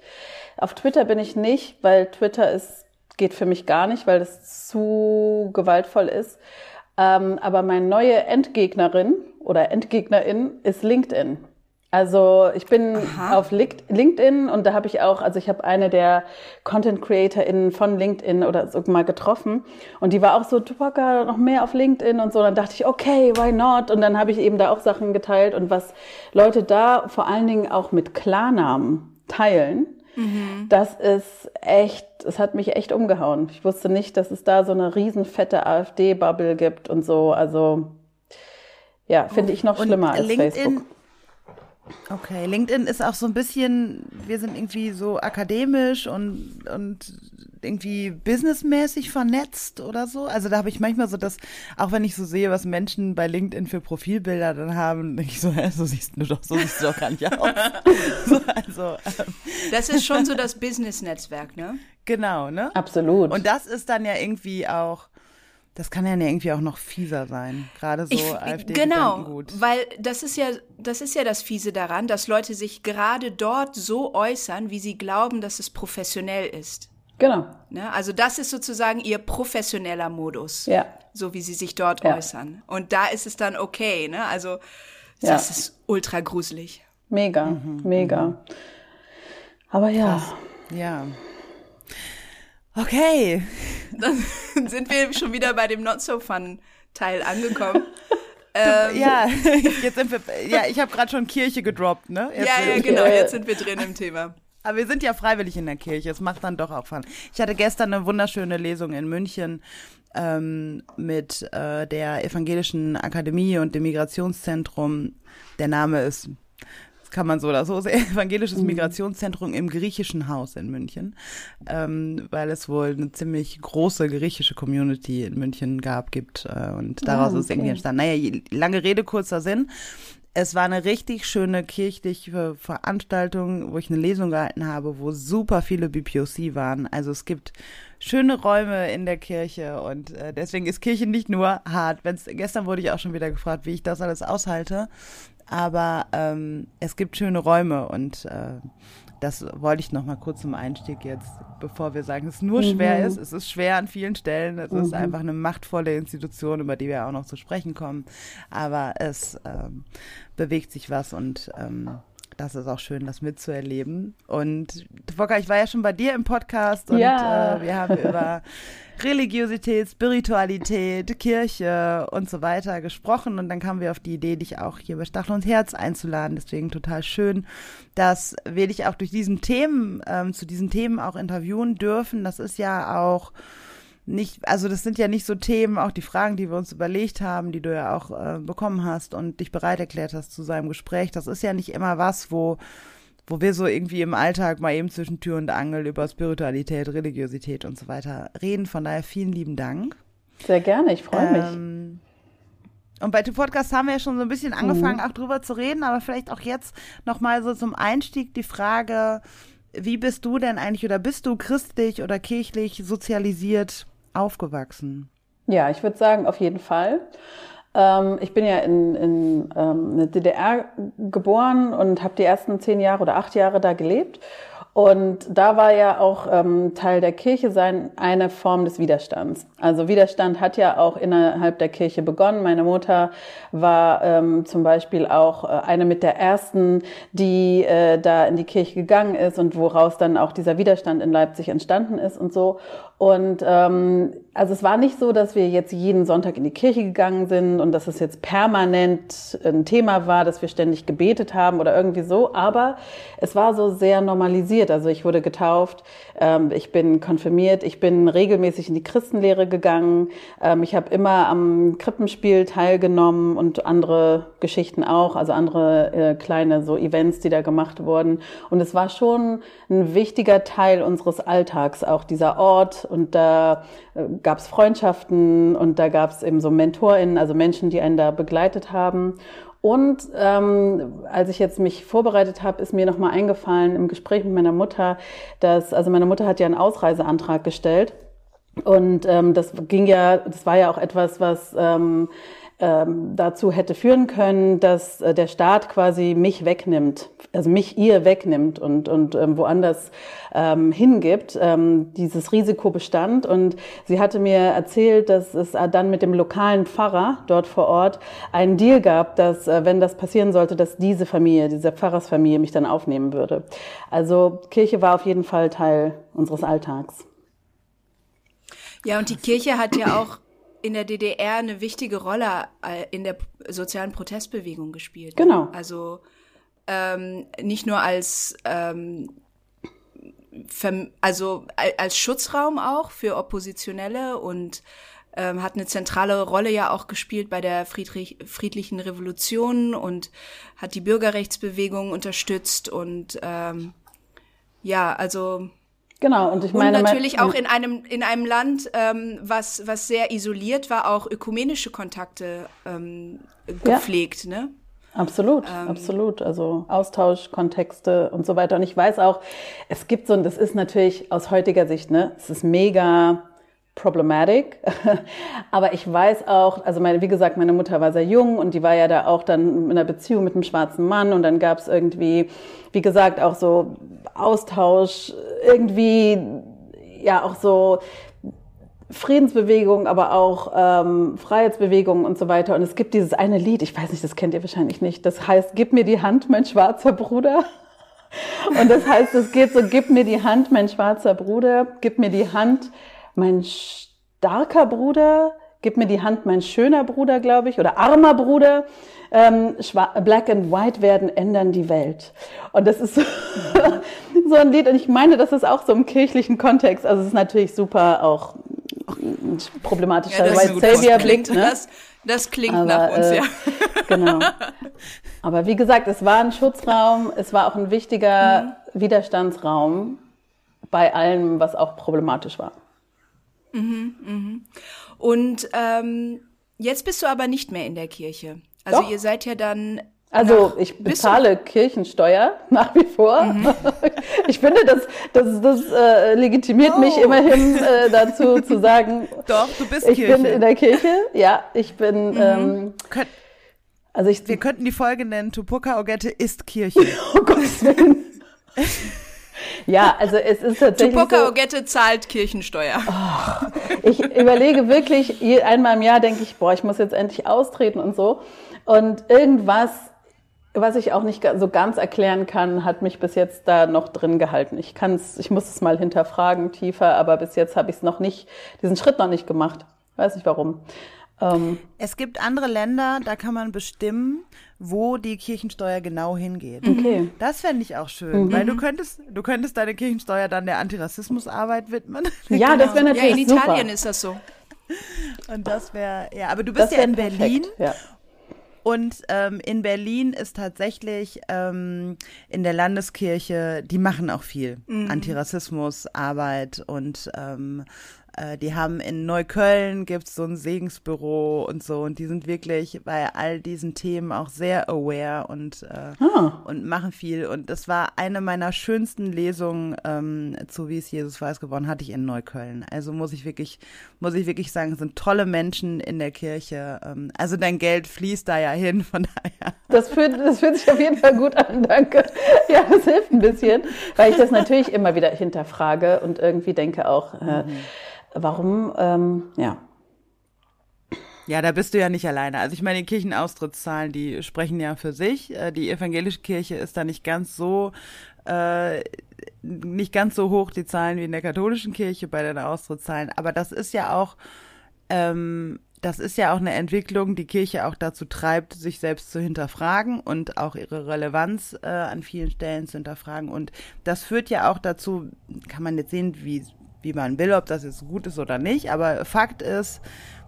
Auf Twitter bin ich nicht, weil Twitter ist, geht für mich gar nicht, weil das zu gewaltvoll ist. Ähm, aber meine neue Endgegnerin oder Endgegnerin ist LinkedIn. Also ich bin Aha. auf LinkedIn und da habe ich auch, also ich habe eine der Content CreatorInnen von LinkedIn oder so mal getroffen und die war auch so, Tupac, noch mehr auf LinkedIn und so. Und dann dachte ich, okay, why not? Und dann habe ich eben da auch Sachen geteilt und was Leute da vor allen Dingen auch mit Klarnamen teilen, mhm. das ist echt, es hat mich echt umgehauen. Ich wusste nicht, dass es da so eine riesenfette AfD-Bubble gibt und so. Also ja, finde ich noch schlimmer als LinkedIn Facebook. Okay, LinkedIn ist auch so ein bisschen, wir sind irgendwie so akademisch und, und irgendwie businessmäßig vernetzt oder so. Also da habe ich manchmal so das, auch wenn ich so sehe, was Menschen bei LinkedIn für Profilbilder dann haben, denke ich so, hä, so siehst du doch, so siehst du doch gar nicht aus. so, also, ähm. Das ist schon so das Business-Netzwerk, ne? Genau, ne? Absolut. Und das ist dann ja irgendwie auch das kann ja irgendwie auch noch fieser sein, gerade so ich, AfD. Genau, gut. weil das ist ja das ist ja das fiese daran, dass Leute sich gerade dort so äußern, wie sie glauben, dass es professionell ist. Genau. Ne? Also das ist sozusagen ihr professioneller Modus, ja. so wie sie sich dort ja. äußern. Und da ist es dann okay. Ne? Also das ja. ist ultra gruselig. Mega, mhm. mega. Mhm. Aber ja. Krass. Ja. Okay. Dann sind wir schon wieder bei dem Not So Fun Teil angekommen. ähm, ja, jetzt sind wir, ja, ich habe gerade schon Kirche gedroppt, ne? Jetzt ja, ja, genau, jetzt sind wir drin im Thema. Aber wir sind ja freiwillig in der Kirche, es macht dann doch auch Fun. Ich hatte gestern eine wunderschöne Lesung in München ähm, mit äh, der Evangelischen Akademie und dem Migrationszentrum. Der Name ist kann man so oder so sehen, evangelisches mhm. Migrationszentrum im griechischen Haus in München, ähm, weil es wohl eine ziemlich große griechische Community in München gab, gibt äh, und daraus ah, okay. ist irgendwie entstanden. Naja, lange Rede, kurzer Sinn. Es war eine richtig schöne kirchliche Veranstaltung, wo ich eine Lesung gehalten habe, wo super viele BPOC waren. Also es gibt schöne Räume in der Kirche und äh, deswegen ist Kirche nicht nur hart. Wenn's, gestern wurde ich auch schon wieder gefragt, wie ich das alles aushalte aber ähm, es gibt schöne Räume und äh, das wollte ich noch mal kurz zum Einstieg jetzt, bevor wir sagen, dass es nur mhm. schwer ist. Es ist schwer an vielen Stellen. Es mhm. ist einfach eine machtvolle Institution, über die wir auch noch zu sprechen kommen. Aber es ähm, bewegt sich was und ähm, das ist auch schön, das mitzuerleben. Und Volker, ich war ja schon bei dir im Podcast und ja. äh, wir haben über Religiosität, Spiritualität, Kirche und so weiter gesprochen. Und dann kamen wir auf die Idee, dich auch hier bei Stachel und Herz einzuladen. Deswegen total schön, dass wir dich auch durch diesen Themen, ähm, zu diesen Themen auch interviewen dürfen. Das ist ja auch nicht, also das sind ja nicht so Themen, auch die Fragen, die wir uns überlegt haben, die du ja auch äh, bekommen hast und dich bereit erklärt hast zu seinem Gespräch. Das ist ja nicht immer was, wo, wo wir so irgendwie im Alltag mal eben zwischen Tür und Angel über Spiritualität, Religiosität und so weiter reden. Von daher vielen lieben Dank. Sehr gerne, ich freue mich. Ähm, und bei dem Podcast haben wir ja schon so ein bisschen angefangen, mhm. auch drüber zu reden, aber vielleicht auch jetzt nochmal so zum Einstieg die Frage, wie bist du denn eigentlich oder bist du christlich oder kirchlich sozialisiert aufgewachsen? Ja, ich würde sagen, auf jeden Fall. Ähm, ich bin ja in, in ähm, der DDR geboren und habe die ersten zehn Jahre oder acht Jahre da gelebt. Und da war ja auch ähm, Teil der Kirche sein eine Form des Widerstands. Also Widerstand hat ja auch innerhalb der Kirche begonnen. Meine Mutter war ähm, zum Beispiel auch äh, eine mit der ersten, die äh, da in die Kirche gegangen ist und woraus dann auch dieser Widerstand in Leipzig entstanden ist und so. Und ähm, also es war nicht so, dass wir jetzt jeden Sonntag in die Kirche gegangen sind und dass es jetzt permanent ein Thema war, dass wir ständig gebetet haben oder irgendwie so, aber es war so sehr normalisiert. Also ich wurde getauft, ich bin konfirmiert, ich bin regelmäßig in die Christenlehre gegangen, ähm, ich habe immer am Krippenspiel teilgenommen und andere Geschichten auch, also andere äh, kleine so Events, die da gemacht wurden. Und es war schon ein wichtiger Teil unseres Alltags, auch dieser Ort und da äh, gab es Freundschaften und da gab es eben so MentorInnen, also Menschen, die einen da begleitet haben. Und ähm, als ich jetzt mich vorbereitet habe, ist mir nochmal eingefallen im Gespräch mit meiner Mutter, dass, also meine Mutter hat ja einen Ausreiseantrag gestellt. Und ähm, das ging ja, das war ja auch etwas, was ähm, ähm, dazu hätte führen können, dass äh, der Staat quasi mich wegnimmt, also mich ihr wegnimmt und, und ähm, woanders ähm, hingibt. Ähm, dieses Risiko bestand und sie hatte mir erzählt, dass es dann mit dem lokalen Pfarrer dort vor Ort einen Deal gab, dass, äh, wenn das passieren sollte, dass diese Familie, diese Pfarrersfamilie mich dann aufnehmen würde. Also Kirche war auf jeden Fall Teil unseres Alltags. Ja, und die Kirche hat ja auch in der DDR eine wichtige Rolle äh, in der sozialen Protestbewegung gespielt. Genau. Also ähm, nicht nur als ähm, also als Schutzraum auch für Oppositionelle und ähm, hat eine zentrale Rolle ja auch gespielt bei der Friedrich, friedlichen Revolution und hat die Bürgerrechtsbewegung unterstützt und ähm, ja, also Genau, und ich meine. Und natürlich auch in einem, in einem Land, ähm, was, was sehr isoliert war, auch ökumenische Kontakte ähm, gepflegt, ja. ne? Absolut, ähm, absolut. Also Austausch, Kontexte und so weiter. Und ich weiß auch, es gibt so, und das ist natürlich aus heutiger Sicht, ne, es ist mega problematic. Aber ich weiß auch, also meine, wie gesagt, meine Mutter war sehr jung und die war ja da auch dann in einer Beziehung mit einem schwarzen Mann und dann gab es irgendwie, wie gesagt, auch so Austausch, irgendwie ja auch so Friedensbewegung, aber auch ähm, Freiheitsbewegung und so weiter. Und es gibt dieses eine Lied, ich weiß nicht, das kennt ihr wahrscheinlich nicht, das heißt, Gib mir die Hand, mein schwarzer Bruder. Und das heißt, es geht so, gib mir die Hand, mein schwarzer Bruder, gib mir die Hand, mein starker Bruder, gib mir die Hand, mein schöner Bruder, glaube ich, oder armer Bruder. Ähm, Black and White werden ändern die Welt. Und das ist so, so ein Lied. Und ich meine, das ist auch so im kirchlichen Kontext. Also es ist natürlich super auch problematisch. Ja, White Savior klingt, ne? das, das klingt Aber, nach uns, äh, ja. Genau. Aber wie gesagt, es war ein Schutzraum, es war auch ein wichtiger mhm. Widerstandsraum bei allem, was auch problematisch war. Mhm, mhm. Und ähm, jetzt bist du aber nicht mehr in der Kirche. Also Doch. ihr seid ja dann. Also nach, ich bezahle Kirchensteuer nach wie vor. Mhm. Ich finde, das, das, das äh, legitimiert oh. mich immerhin äh, dazu zu sagen. Doch, du bist ich Kirche. bin in der Kirche. Ja, ich bin. Mhm. Ähm, Kön also ich, Wir könnten die Folge nennen: Tupoka Ogette ist Kirche. oh Gottes Willen. Ja, also es ist tatsächlich. Tupoka so, Ogette zahlt Kirchensteuer. Oh, ich überlege wirklich, einmal im Jahr denke ich, boah, ich muss jetzt endlich austreten und so. Und irgendwas, was ich auch nicht so ganz erklären kann, hat mich bis jetzt da noch drin gehalten. Ich kann's, ich muss es mal hinterfragen tiefer, aber bis jetzt habe ich es noch nicht, diesen Schritt noch nicht gemacht. Weiß nicht warum. Ähm, es gibt andere Länder, da kann man bestimmen, wo die Kirchensteuer genau hingeht. Okay. Das fände ich auch schön, mhm. weil du könntest, du könntest deine Kirchensteuer dann der Antirassismusarbeit widmen. Ja, genau. das wäre natürlich Ja, in super. Italien ist das so. Und das wäre, ja, aber du bist ja in Berlin. Perfekt, ja. Und ähm, in Berlin ist tatsächlich ähm, in der Landeskirche, die machen auch viel mhm. Antirassismusarbeit und ähm, äh, die haben in Neukölln gibt's so ein Segensbüro und so und die sind wirklich bei all diesen Themen auch sehr aware und, äh, ah. und machen viel. Und das war eine meiner schönsten Lesungen ähm, zu Wie es Jesus weiß geworden, hatte ich in Neukölln. Also muss ich wirklich, muss ich wirklich sagen, es sind tolle Menschen in der Kirche. Ähm, also dein Geld fließt da ja hin, von daher. Das fühlt, das fühlt sich auf jeden Fall gut an, danke. Ja, das hilft ein bisschen, weil ich das natürlich immer wieder hinterfrage und irgendwie denke auch, äh, mhm warum, ähm, ja. Ja, da bist du ja nicht alleine. Also ich meine, die Kirchenaustrittszahlen, die sprechen ja für sich. Äh, die evangelische Kirche ist da nicht ganz so äh, nicht ganz so hoch die Zahlen wie in der katholischen Kirche bei den Austrittszahlen. Aber das ist ja auch ähm, das ist ja auch eine Entwicklung, die Kirche auch dazu treibt, sich selbst zu hinterfragen und auch ihre Relevanz äh, an vielen Stellen zu hinterfragen. Und das führt ja auch dazu, kann man jetzt sehen, wie wie man will, ob das jetzt gut ist oder nicht. Aber Fakt ist,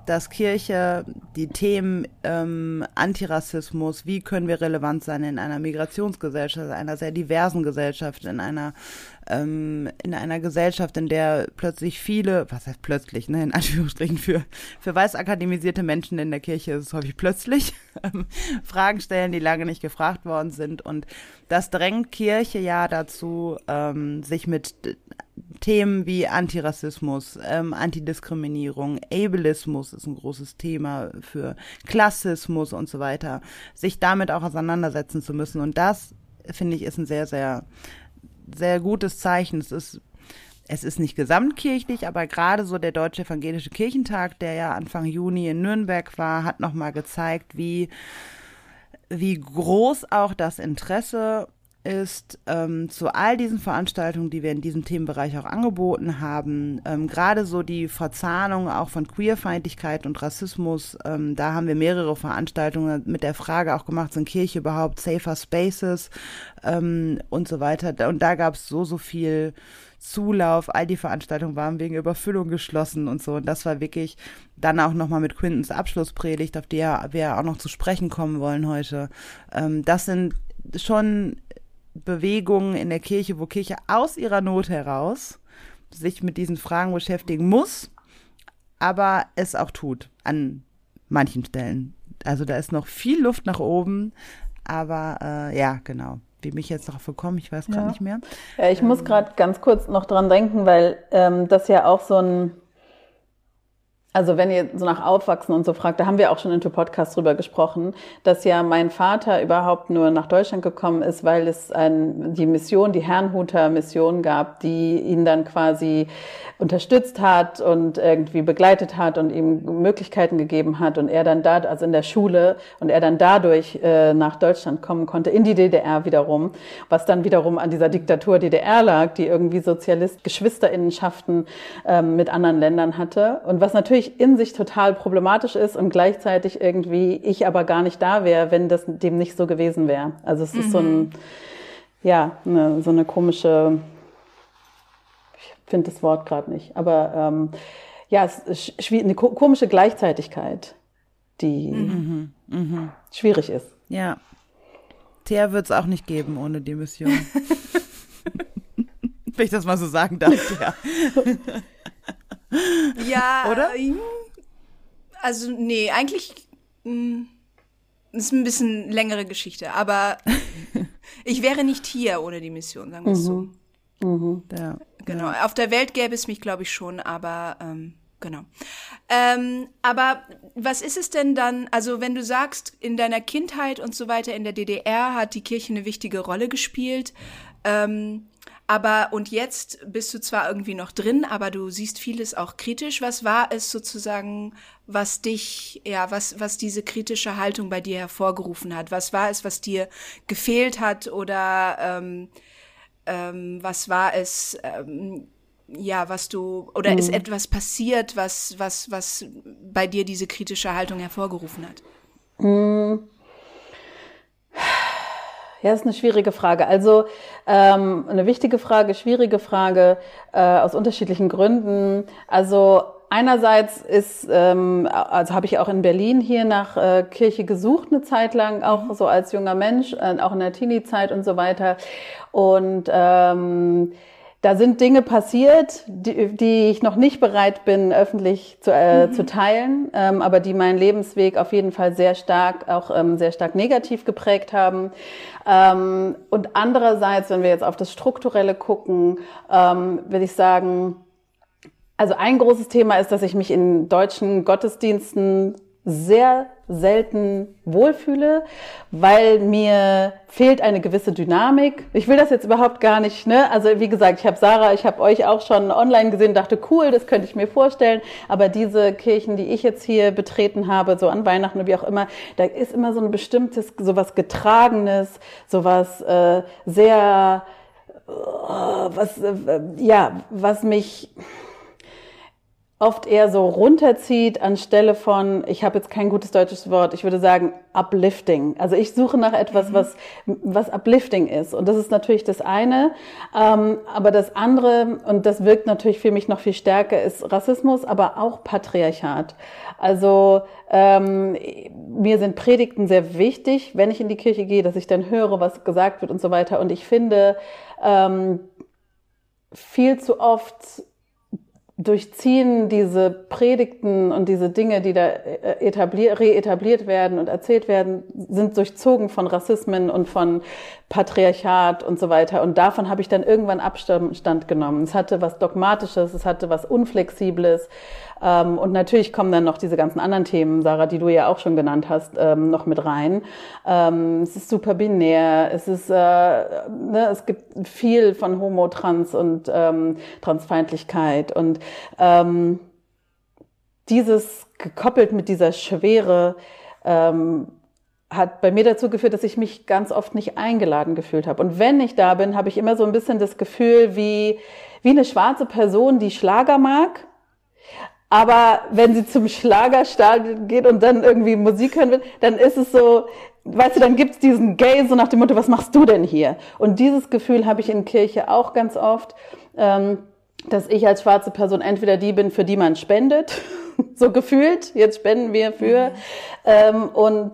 dass Kirche die Themen ähm, Antirassismus, wie können wir relevant sein in einer Migrationsgesellschaft, einer sehr diversen Gesellschaft, in einer ähm, in einer Gesellschaft, in der plötzlich viele, was heißt plötzlich, ne, in Anführungsstrichen für für weiß akademisierte Menschen in der Kirche ist es häufig plötzlich ähm, Fragen stellen, die lange nicht gefragt worden sind und das drängt Kirche ja dazu, ähm, sich mit Themen wie Antirassismus, ähm, Antidiskriminierung, Ableismus ist ein großes Thema für Klassismus und so weiter, sich damit auch auseinandersetzen zu müssen. Und das, finde ich, ist ein sehr, sehr, sehr gutes Zeichen. Es ist es ist nicht gesamtkirchlich, aber gerade so der Deutsche Evangelische Kirchentag, der ja Anfang Juni in Nürnberg war, hat nochmal gezeigt, wie, wie groß auch das Interesse ist ähm, zu all diesen Veranstaltungen, die wir in diesem Themenbereich auch angeboten haben, ähm, gerade so die Verzahnung auch von Queerfeindlichkeit und Rassismus, ähm, da haben wir mehrere Veranstaltungen mit der Frage auch gemacht, sind Kirche überhaupt safer spaces ähm, und so weiter. Und da gab es so, so viel Zulauf, all die Veranstaltungen waren wegen Überfüllung geschlossen und so. Und das war wirklich dann auch nochmal mit Quintens Abschlusspredigt, auf die wir auch noch zu sprechen kommen wollen heute. Ähm, das sind schon Bewegungen in der Kirche, wo Kirche aus ihrer Not heraus sich mit diesen Fragen beschäftigen muss, aber es auch tut an manchen Stellen. Also da ist noch viel Luft nach oben, aber äh, ja, genau. Wie mich jetzt darauf gekommen, ich weiß gerade ja. nicht mehr. Ja, ich ähm, muss gerade ganz kurz noch dran denken, weil ähm, das ja auch so ein also wenn ihr so nach Aufwachsen und so fragt, da haben wir auch schon in dem Podcast drüber gesprochen, dass ja mein Vater überhaupt nur nach Deutschland gekommen ist, weil es ein, die Mission, die Herrnhuter Mission gab, die ihn dann quasi unterstützt hat und irgendwie begleitet hat und ihm Möglichkeiten gegeben hat und er dann da, also in der Schule und er dann dadurch äh, nach Deutschland kommen konnte, in die DDR wiederum, was dann wiederum an dieser Diktatur DDR lag, die irgendwie Sozialist Geschwisterinnenschaften ähm, mit anderen Ländern hatte. Und was natürlich natürlich in sich total problematisch ist und gleichzeitig irgendwie ich aber gar nicht da wäre, wenn das dem nicht so gewesen wäre. Also es ist so ein, mhm. ja, eine, so eine komische, ich finde das Wort gerade nicht, aber ähm, ja, es ist eine komische Gleichzeitigkeit, die mhm. Mhm. schwierig ist. Ja. Thea wird es auch nicht geben ohne die Mission. Wenn ich das mal so sagen darf, ja. Ja, oder? Also, nee, eigentlich mh, hm, ist ein bisschen längere Geschichte, aber ich wäre nicht hier ohne die Mission, sagen wir es so. Mhm. mhm. Ja. Genau. Auf der Welt gäbe es mich, glaube ich, schon, aber ähm, genau. Ähm, aber was ist es denn dann, also wenn du sagst, in deiner Kindheit und so weiter in der DDR hat die Kirche eine wichtige Rolle gespielt, ähm, aber und jetzt bist du zwar irgendwie noch drin, aber du siehst vieles auch kritisch. Was war es sozusagen, was dich, ja, was, was diese kritische Haltung bei dir hervorgerufen hat? Was war es, was dir gefehlt hat oder ähm, ähm, was war es, ähm, ja, was du oder mhm. ist etwas passiert, was, was, was bei dir diese kritische Haltung hervorgerufen hat? Mhm. Ja, ist eine schwierige Frage. Also ähm, eine wichtige Frage, schwierige Frage äh, aus unterschiedlichen Gründen. Also einerseits ist, ähm, also habe ich auch in Berlin hier nach äh, Kirche gesucht eine Zeit lang, auch mhm. so als junger Mensch, äh, auch in der Teenie-Zeit und so weiter. Und ähm, da sind Dinge passiert, die, die ich noch nicht bereit bin, öffentlich zu, äh, mhm. zu teilen, ähm, aber die meinen Lebensweg auf jeden Fall sehr stark, auch ähm, sehr stark negativ geprägt haben. Ähm, und andererseits, wenn wir jetzt auf das Strukturelle gucken, ähm, würde ich sagen, also ein großes Thema ist, dass ich mich in deutschen Gottesdiensten sehr selten wohlfühle, weil mir fehlt eine gewisse Dynamik. Ich will das jetzt überhaupt gar nicht, ne? Also wie gesagt, ich habe Sarah, ich habe euch auch schon online gesehen, dachte cool, das könnte ich mir vorstellen, aber diese Kirchen, die ich jetzt hier betreten habe, so an Weihnachten oder wie auch immer, da ist immer so ein bestimmtes sowas getragenes, sowas äh, sehr äh, was äh, ja, was mich oft eher so runterzieht anstelle von, ich habe jetzt kein gutes deutsches Wort, ich würde sagen uplifting. Also ich suche nach etwas, mhm. was, was uplifting ist. Und das ist natürlich das eine. Ähm, aber das andere, und das wirkt natürlich für mich noch viel stärker, ist Rassismus, aber auch Patriarchat. Also ähm, mir sind Predigten sehr wichtig, wenn ich in die Kirche gehe, dass ich dann höre, was gesagt wird und so weiter. Und ich finde, ähm, viel zu oft durchziehen diese Predigten und diese Dinge, die da äh, etabliert, reetabliert werden und erzählt werden, sind durchzogen von Rassismen und von Patriarchat und so weiter. Und davon habe ich dann irgendwann Abstand genommen. Es hatte was Dogmatisches, es hatte was Unflexibles. Ähm, und natürlich kommen dann noch diese ganzen anderen Themen, Sarah, die du ja auch schon genannt hast, ähm, noch mit rein. Ähm, es ist super binär, es ist, äh, ne, es gibt viel von Homo, Trans und Transfeindlichkeit und dieses gekoppelt mit dieser Schwere ähm, hat bei mir dazu geführt, dass ich mich ganz oft nicht eingeladen gefühlt habe. Und wenn ich da bin, habe ich immer so ein bisschen das Gefühl wie, wie eine schwarze Person, die Schlager mag, aber wenn sie zum Schlagerstadion geht und dann irgendwie Musik hören will, dann ist es so, weißt du, dann gibt's diesen Gay so nach dem Motto, was machst du denn hier? Und dieses Gefühl habe ich in Kirche auch ganz oft, ähm, dass ich als schwarze Person entweder die bin, für die man spendet, so gefühlt, jetzt spenden wir für, mhm. ähm, und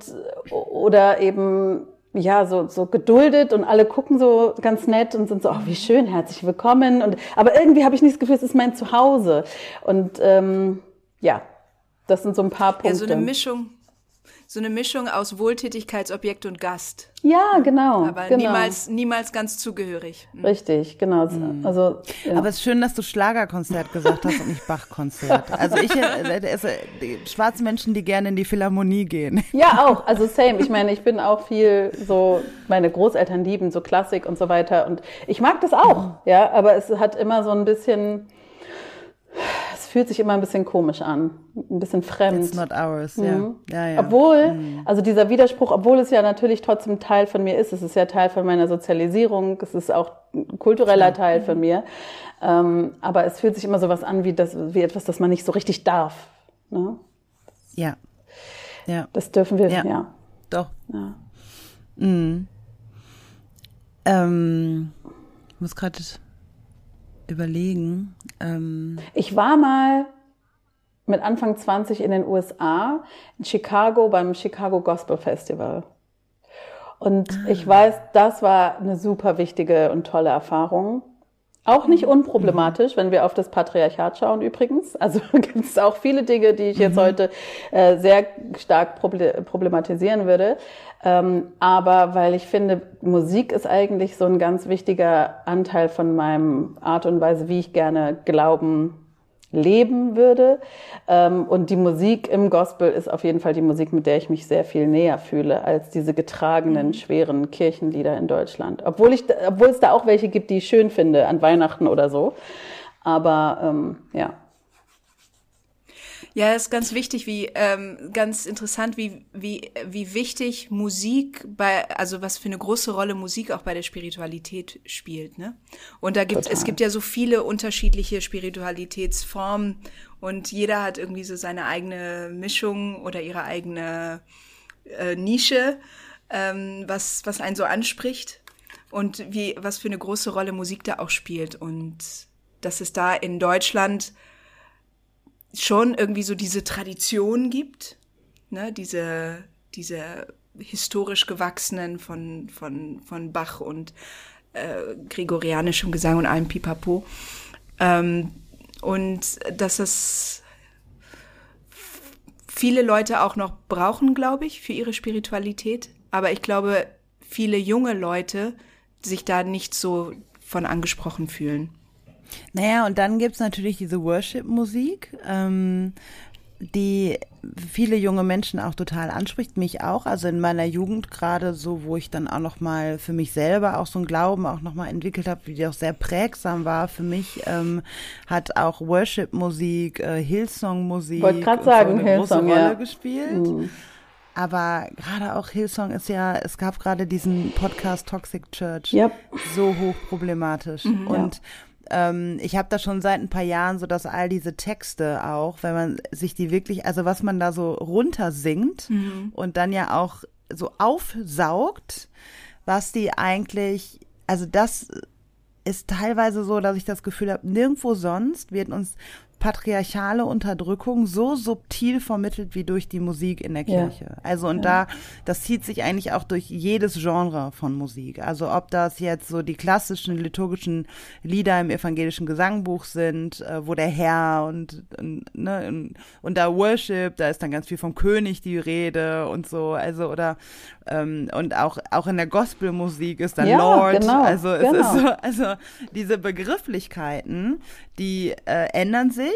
oder eben ja, so, so geduldet und alle gucken so ganz nett und sind so, oh, wie schön, herzlich willkommen. Und, aber irgendwie habe ich nicht das Gefühl, es ist mein Zuhause. Und ähm, ja, das sind so ein paar Punkte. Ja, so eine Mischung, so eine Mischung aus Wohltätigkeitsobjekt und Gast. Ja, genau. Aber genau. niemals, niemals ganz zugehörig. Mhm. Richtig, genau. Mhm. Also, ja. Aber es ist schön, dass du Schlagerkonzert gesagt hast und nicht Bachkonzert. Also ich, also, schwarze Menschen, die gerne in die Philharmonie gehen. Ja, auch. Also same. Ich meine, ich bin auch viel so, meine Großeltern lieben so Klassik und so weiter und ich mag das auch, mhm. ja. Aber es hat immer so ein bisschen, fühlt sich immer ein bisschen komisch an, ein bisschen fremd. It's not ours, mhm. ja. ja, ja. Obwohl, mhm. also dieser Widerspruch, obwohl es ja natürlich trotzdem Teil von mir ist, es ist ja Teil von meiner Sozialisierung, es ist auch ein kultureller Teil mhm. von mir, ähm, aber es fühlt sich immer so was an wie, das, wie etwas, das man nicht so richtig darf. Ne? Ja. Ja. Das dürfen wir, ja. ja. Doch. Ja. Mhm. Ähm, ich muss gerade überlegen. Ähm ich war mal mit Anfang 20 in den USA, in Chicago beim Chicago Gospel Festival. Und ah. ich weiß, das war eine super wichtige und tolle Erfahrung. Auch nicht mhm. unproblematisch, wenn wir auf das Patriarchat schauen übrigens. Also gibt es auch viele Dinge, die ich jetzt mhm. heute äh, sehr stark problematisieren würde. Ähm, aber weil ich finde, Musik ist eigentlich so ein ganz wichtiger Anteil von meinem Art und Weise, wie ich gerne Glauben leben würde. Ähm, und die Musik im Gospel ist auf jeden Fall die Musik, mit der ich mich sehr viel näher fühle, als diese getragenen, mhm. schweren Kirchenlieder in Deutschland. Obwohl, ich, obwohl es da auch welche gibt, die ich schön finde, an Weihnachten oder so. Aber ähm, ja. Ja, ist ganz wichtig, wie ähm, ganz interessant, wie wie wie wichtig Musik bei also was für eine große Rolle Musik auch bei der Spiritualität spielt, ne? Und da gibt es gibt ja so viele unterschiedliche Spiritualitätsformen und jeder hat irgendwie so seine eigene Mischung oder ihre eigene äh, Nische, ähm, was was einen so anspricht und wie was für eine große Rolle Musik da auch spielt und dass es da in Deutschland schon irgendwie so diese Tradition gibt, ne, diese, diese historisch gewachsenen von, von, von Bach und äh, gregorianischem Gesang und allem Pipapo. Ähm, und dass es viele Leute auch noch brauchen, glaube ich, für ihre Spiritualität. Aber ich glaube, viele junge Leute sich da nicht so von angesprochen fühlen. Naja, und dann gibt's natürlich diese Worship-Musik, ähm, die viele junge Menschen auch total anspricht, mich auch. Also in meiner Jugend gerade so, wo ich dann auch noch mal für mich selber auch so ein Glauben auch noch mal entwickelt habe, die auch sehr prägsam war für mich, ähm, hat auch Worship-Musik, äh, Hillsong-Musik Wollte gerade sagen, so eine Hillsong, große Rolle ja. gespielt. Mhm. Aber gerade auch Hillsong ist ja, es gab gerade diesen Podcast Toxic Church, Yep. so hochproblematisch. Mhm, und ähm, ich habe da schon seit ein paar Jahren so, dass all diese Texte auch, wenn man sich die wirklich, also was man da so runtersingt Mhm. und dann ja auch so aufsaugt, was die eigentlich, also das ist teilweise so, dass ich das Gefühl habe, nirgendwo sonst wird uns patriarchale Unterdrückung so subtil vermittelt wie durch die Musik in der Kirche. Ja. Also und ja. da, das zieht sich eigentlich auch durch jedes Genre von Musik. Also ob das jetzt so die klassischen liturgischen Lieder im evangelischen Gesangbuch sind, äh, wo der Herr und, und, ne, und, und da Worship, da ist dann ganz viel vom König die Rede und so. Also oder ähm, und auch auch in der Gospelmusik ist dann ja, Lord. Genau, also es genau. ist so, also diese Begrifflichkeiten, die äh, ändern sich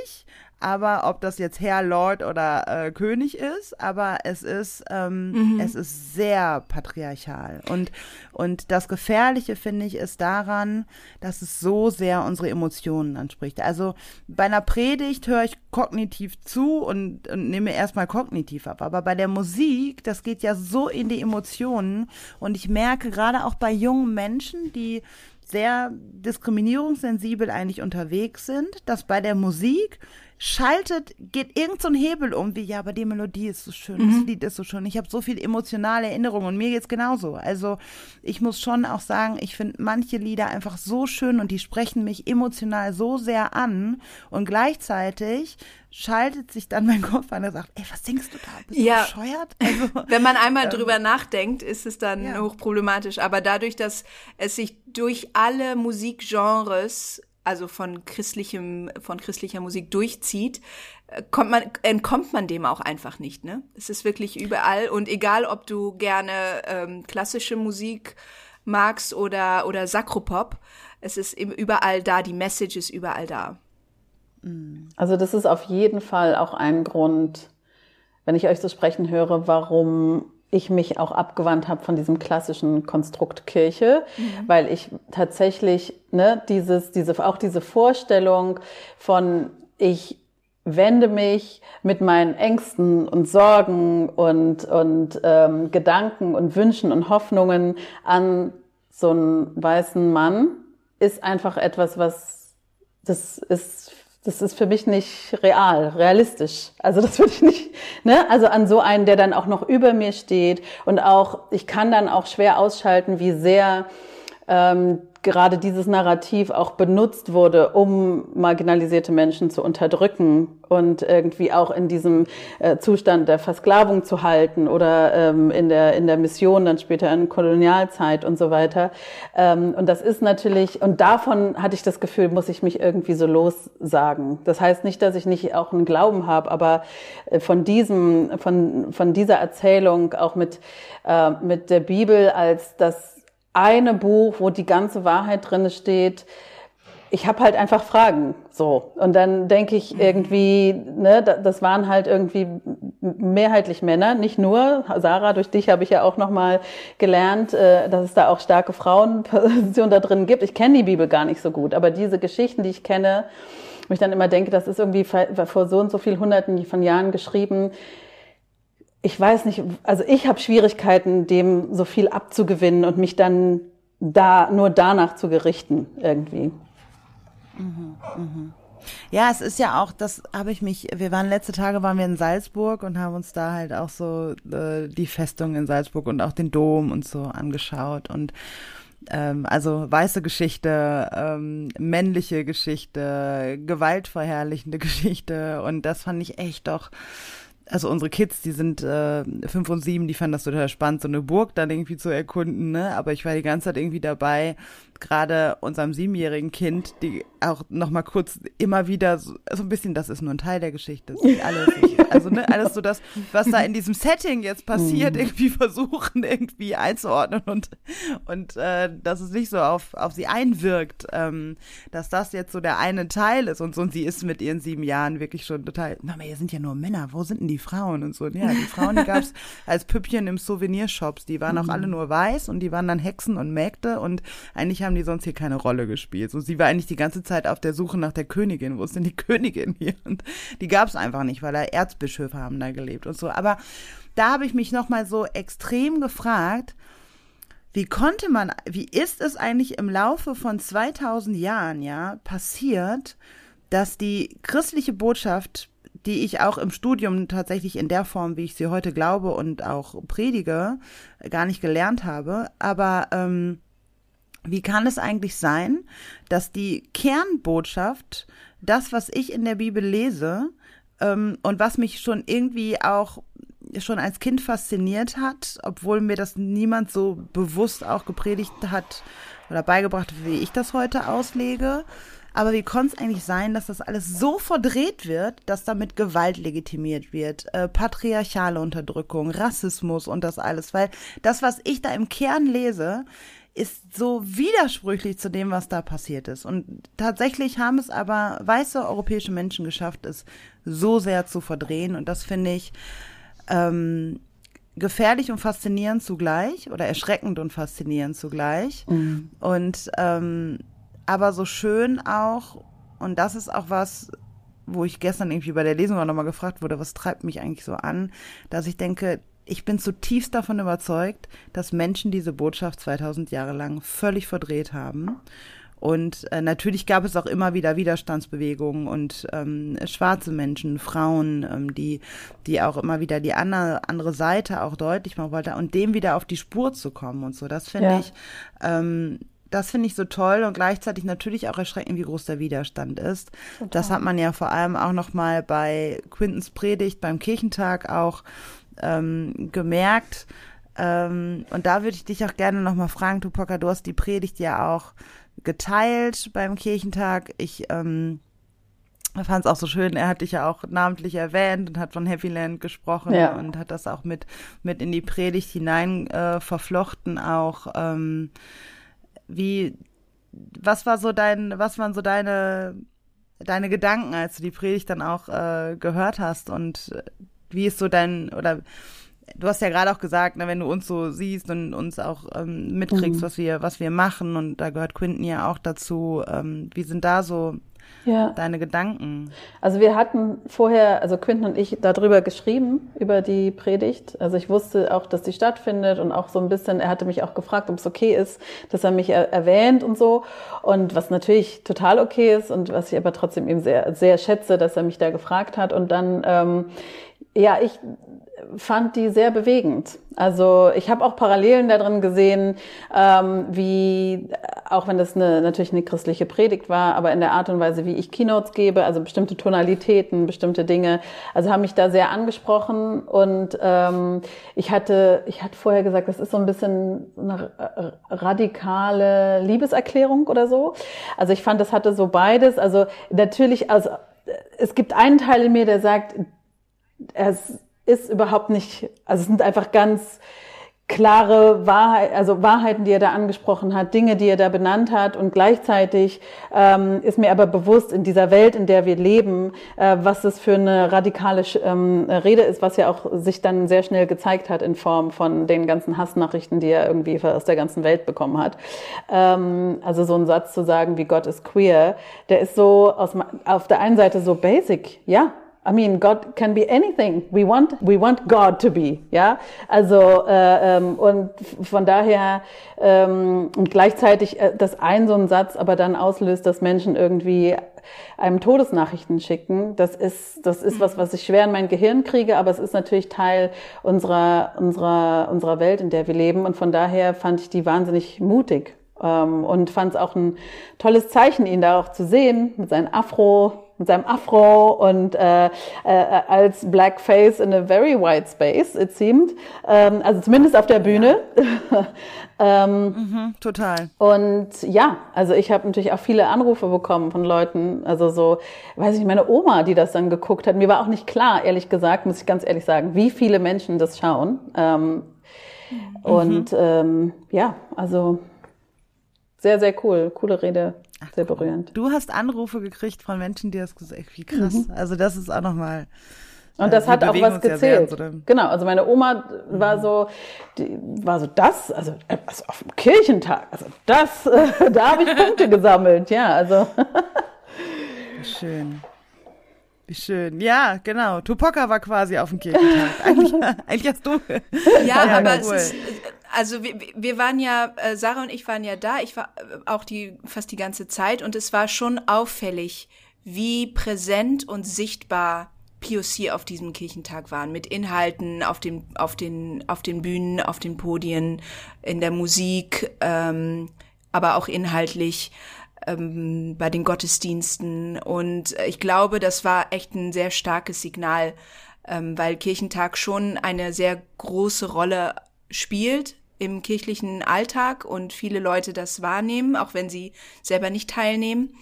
aber ob das jetzt Herr, Lord oder äh, König ist, aber es ist, ähm, mhm. es ist sehr patriarchal. Und, und das Gefährliche, finde ich, ist daran, dass es so sehr unsere Emotionen anspricht. Also bei einer Predigt höre ich kognitiv zu und, und nehme erstmal kognitiv ab. Aber bei der Musik, das geht ja so in die Emotionen. Und ich merke gerade auch bei jungen Menschen, die sehr diskriminierungssensibel eigentlich unterwegs sind, dass bei der Musik schaltet, geht irgend so ein Hebel um, wie, ja, aber die Melodie ist so schön, mhm. das Lied ist so schön, ich habe so viel emotionale Erinnerungen und mir geht's genauso. Also ich muss schon auch sagen, ich finde manche Lieder einfach so schön und die sprechen mich emotional so sehr an und gleichzeitig schaltet sich dann mein Kopf an und sagt, ey, was singst du da? Bist ja. du bescheuert? Also, Wenn man einmal ähm, drüber nachdenkt, ist es dann ja. hochproblematisch. Aber dadurch, dass es sich durch alle Musikgenres also von christlichem, von christlicher Musik durchzieht, äh, kommt man, entkommt man dem auch einfach nicht. Ne? Es ist wirklich überall und egal, ob du gerne ähm, klassische Musik magst oder oder Sakropop, es ist überall da. Die Message ist überall da. Also das ist auf jeden Fall auch ein Grund, wenn ich euch so sprechen höre, warum ich mich auch abgewandt habe von diesem klassischen Konstrukt Kirche, mhm. weil ich tatsächlich ne, dieses, diese, auch diese Vorstellung von ich wende mich mit meinen Ängsten und Sorgen und, und ähm, Gedanken und Wünschen und Hoffnungen an so einen weißen Mann, ist einfach etwas, was das ist das ist für mich nicht real, realistisch. Also das würde ich nicht, ne? Also an so einen, der dann auch noch über mir steht und auch, ich kann dann auch schwer ausschalten, wie sehr ähm, gerade dieses Narrativ auch benutzt wurde, um marginalisierte Menschen zu unterdrücken und irgendwie auch in diesem äh, Zustand der Versklavung zu halten oder ähm, in der in der Mission dann später in Kolonialzeit und so weiter. Ähm, und das ist natürlich und davon hatte ich das Gefühl, muss ich mich irgendwie so lossagen. Das heißt nicht, dass ich nicht auch einen Glauben habe, aber äh, von diesem von von dieser Erzählung auch mit äh, mit der Bibel als das eine Buch, wo die ganze Wahrheit drin steht. Ich habe halt einfach Fragen, so. Und dann denke ich irgendwie, ne, das waren halt irgendwie mehrheitlich Männer, nicht nur. Sarah, durch dich habe ich ja auch nochmal gelernt, äh, dass es da auch starke Frauenpositionen da drin gibt. Ich kenne die Bibel gar nicht so gut, aber diese Geschichten, die ich kenne, wo ich dann immer denke, das ist irgendwie vor so und so vielen Hunderten von Jahren geschrieben, ich weiß nicht, also ich habe Schwierigkeiten, dem so viel abzugewinnen und mich dann da nur danach zu gerichten irgendwie. Mhm, mhm. Ja, es ist ja auch, das habe ich mich, wir waren letzte Tage waren wir in Salzburg und haben uns da halt auch so äh, die Festung in Salzburg und auch den Dom und so angeschaut und ähm, also weiße Geschichte, ähm, männliche Geschichte, gewaltverherrlichende Geschichte und das fand ich echt doch also unsere Kids, die sind äh, fünf und sieben, die fanden das total spannend, so eine Burg dann irgendwie zu erkunden, ne? Aber ich war die ganze Zeit irgendwie dabei, gerade unserem siebenjährigen Kind, die auch noch mal kurz immer wieder so, so ein bisschen, das ist nur ein Teil der Geschichte, alles, also ne, alles so das, was da in diesem Setting jetzt passiert, mhm. irgendwie versuchen irgendwie einzuordnen und und äh, dass es nicht so auf auf sie einwirkt, ähm, dass das jetzt so der eine Teil ist und so und sie ist mit ihren sieben Jahren wirklich schon total, Mama, hier sind ja nur Männer, wo sind denn die Frauen und so, und ja, die Frauen, die gab's als Püppchen im Souvenirshops, die waren auch alle mhm. nur weiß und die waren dann Hexen und Mägde und eigentlich haben die sonst hier keine Rolle gespielt. So, sie war eigentlich die ganze Zeit auf der Suche nach der Königin. Wo ist denn die Königin hier? Und die gab es einfach nicht, weil da Erzbischöfe haben da gelebt und so. Aber da habe ich mich nochmal so extrem gefragt, wie konnte man, wie ist es eigentlich im Laufe von 2000 Jahren, ja, passiert, dass die christliche Botschaft, die ich auch im Studium tatsächlich in der Form, wie ich sie heute glaube und auch predige, gar nicht gelernt habe, aber ähm, wie kann es eigentlich sein, dass die Kernbotschaft, das, was ich in der Bibel lese ähm, und was mich schon irgendwie auch schon als Kind fasziniert hat, obwohl mir das niemand so bewusst auch gepredigt hat oder beigebracht, wie ich das heute auslege. Aber wie konnte es eigentlich sein, dass das alles so verdreht wird, dass damit Gewalt legitimiert wird, äh, patriarchale Unterdrückung, Rassismus und das alles? Weil das, was ich da im Kern lese, ist so widersprüchlich zu dem, was da passiert ist. Und tatsächlich haben es aber weiße europäische Menschen geschafft, es so sehr zu verdrehen. Und das finde ich ähm, gefährlich und faszinierend zugleich oder erschreckend und faszinierend zugleich. Mhm. Und ähm, aber so schön auch, und das ist auch was, wo ich gestern irgendwie bei der Lesung auch nochmal gefragt wurde, was treibt mich eigentlich so an, dass ich denke, ich bin zutiefst davon überzeugt, dass Menschen diese Botschaft 2000 Jahre lang völlig verdreht haben. Und äh, natürlich gab es auch immer wieder Widerstandsbewegungen und ähm, schwarze Menschen, Frauen, ähm, die, die auch immer wieder die andere, andere Seite auch deutlich machen wollten und dem wieder auf die Spur zu kommen und so. Das finde ja. ich ähm, das finde ich so toll und gleichzeitig natürlich auch erschreckend, wie groß der Widerstand ist. Total. Das hat man ja vor allem auch noch mal bei Quintens Predigt beim Kirchentag auch ähm, gemerkt. Ähm, und da würde ich dich auch gerne noch mal fragen, Tupoka, du hast die Predigt ja auch geteilt beim Kirchentag. Ich ähm, fand es auch so schön, er hat dich ja auch namentlich erwähnt und hat von Happy Land gesprochen ja. und hat das auch mit, mit in die Predigt hinein äh, verflochten auch. Ähm, wie, was war so dein, was waren so deine, deine Gedanken, als du die Predigt dann auch äh, gehört hast und wie ist so dein, oder du hast ja gerade auch gesagt, ne, wenn du uns so siehst und uns auch ähm, mitkriegst, mhm. was wir, was wir machen und da gehört Quinton ja auch dazu, ähm, wie sind da so ja. deine Gedanken? Also wir hatten vorher, also Quinten und ich, darüber geschrieben, über die Predigt. Also ich wusste auch, dass die stattfindet und auch so ein bisschen, er hatte mich auch gefragt, ob es okay ist, dass er mich er erwähnt und so. Und was natürlich total okay ist und was ich aber trotzdem eben sehr, sehr schätze, dass er mich da gefragt hat. Und dann, ähm, ja, ich fand die sehr bewegend. Also ich habe auch Parallelen darin gesehen, ähm, wie, auch wenn das eine, natürlich eine christliche Predigt war, aber in der Art und Weise, wie ich Keynotes gebe, also bestimmte Tonalitäten, bestimmte Dinge, also haben mich da sehr angesprochen und ähm, ich hatte, ich hatte vorher gesagt, das ist so ein bisschen eine radikale Liebeserklärung oder so. Also ich fand, das hatte so beides. Also natürlich, also es gibt einen Teil in mir, der sagt, es ist überhaupt nicht, also es sind einfach ganz klare Wahrheit, also Wahrheiten, die er da angesprochen hat, Dinge, die er da benannt hat und gleichzeitig ähm, ist mir aber bewusst in dieser Welt, in der wir leben, äh, was es für eine radikale ähm, Rede ist, was ja auch sich dann sehr schnell gezeigt hat in Form von den ganzen Hassnachrichten, die er irgendwie aus der ganzen Welt bekommen hat. Ähm, also so ein Satz zu sagen, wie Gott ist queer, der ist so aus, auf der einen Seite so basic, ja, I mean, God can be anything. We want, we want God to be, ja. Also äh, ähm, und von daher ähm, und gleichzeitig, äh, dass ein so ein Satz aber dann auslöst, dass Menschen irgendwie einem Todesnachrichten schicken. Das ist, das ist was, was ich schwer in mein Gehirn kriege, aber es ist natürlich Teil unserer unserer unserer Welt, in der wir leben. Und von daher fand ich die wahnsinnig mutig ähm, und fand es auch ein tolles Zeichen, ihn da auch zu sehen mit seinem Afro mit seinem Afro und äh, äh, als Blackface in a very white space, it seemed. Ähm, also zumindest auf der Bühne. ähm, mhm, total. Und ja, also ich habe natürlich auch viele Anrufe bekommen von Leuten, also so, weiß ich, meine Oma, die das dann geguckt hat. Mir war auch nicht klar, ehrlich gesagt, muss ich ganz ehrlich sagen, wie viele Menschen das schauen. Ähm, mhm. Und ähm, ja, also sehr, sehr cool, coole Rede. Ach, sehr berührend. Du hast Anrufe gekriegt von Menschen, die das gesagt haben. Wie krass. Mhm. Also das ist auch nochmal. Und das äh, hat auch was gezählt. Ja genau, also meine Oma war mhm. so, die war so das, also, also auf dem Kirchentag, also das, da habe ich Punkte gesammelt, ja, also. Schön. Wie schön. Ja, genau. Tupoka war quasi auf dem Kirchentag. Eigentlich, eigentlich hast du. Ja, ja aber cool. es ist, also wir, wir waren ja, äh, Sarah und ich waren ja da, ich war äh, auch die fast die ganze Zeit und es war schon auffällig, wie präsent und sichtbar POC auf diesem Kirchentag waren, mit Inhalten auf den, auf den, auf den Bühnen, auf den Podien, in der Musik, ähm, aber auch inhaltlich ähm, bei den Gottesdiensten. Und ich glaube, das war echt ein sehr starkes Signal, ähm, weil Kirchentag schon eine sehr große Rolle spielt im kirchlichen Alltag und viele Leute das wahrnehmen, auch wenn sie selber nicht teilnehmen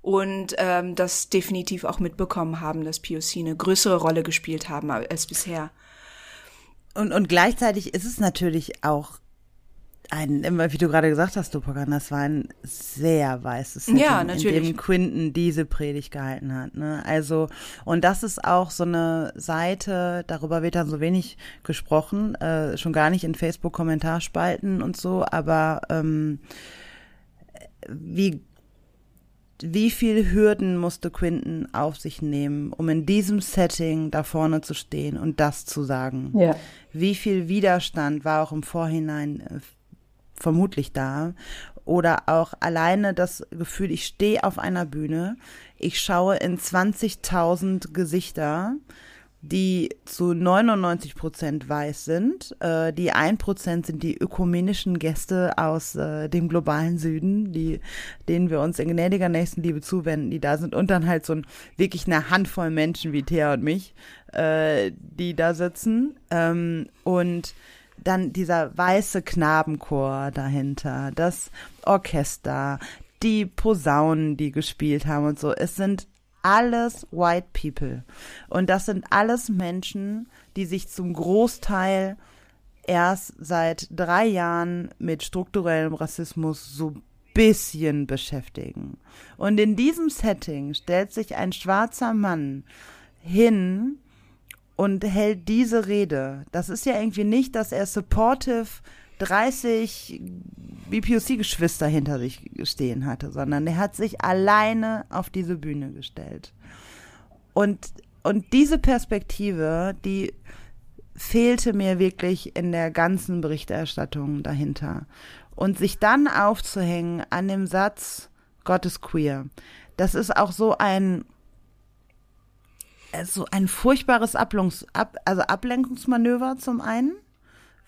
und ähm, das definitiv auch mitbekommen haben, dass POC eine größere Rolle gespielt haben als bisher. Und, und gleichzeitig ist es natürlich auch ein, wie du gerade gesagt hast, Dopagan, das war ein sehr weißes Setting, ja, natürlich. in dem Quinton diese Predigt gehalten hat. Ne? Also, und das ist auch so eine Seite, darüber wird dann so wenig gesprochen, äh, schon gar nicht in Facebook-Kommentarspalten und so, aber ähm, wie wie viel Hürden musste Quinton auf sich nehmen, um in diesem Setting da vorne zu stehen und das zu sagen? Ja. Wie viel Widerstand war auch im Vorhinein äh, vermutlich da. Oder auch alleine das Gefühl, ich stehe auf einer Bühne, ich schaue in 20.000 Gesichter, die zu 99 Prozent weiß sind. Äh, die 1 Prozent sind die ökumenischen Gäste aus äh, dem globalen Süden, die, denen wir uns in gnädiger Nächstenliebe zuwenden, die da sind. Und dann halt so ein, wirklich eine Handvoll Menschen wie Thea und mich, äh, die da sitzen. Ähm, und dann dieser weiße Knabenchor dahinter, das Orchester, die Posaunen, die gespielt haben und so. Es sind alles White People. Und das sind alles Menschen, die sich zum Großteil erst seit drei Jahren mit strukturellem Rassismus so bisschen beschäftigen. Und in diesem Setting stellt sich ein schwarzer Mann hin und hält diese Rede. Das ist ja irgendwie nicht, dass er supportive 30 BPOC-Geschwister hinter sich stehen hatte, sondern er hat sich alleine auf diese Bühne gestellt. Und, und diese Perspektive, die fehlte mir wirklich in der ganzen Berichterstattung dahinter. Und sich dann aufzuhängen an dem Satz, Gott ist queer. Das ist auch so ein, so ein furchtbares Ablungs, Ab, also Ablenkungsmanöver zum einen,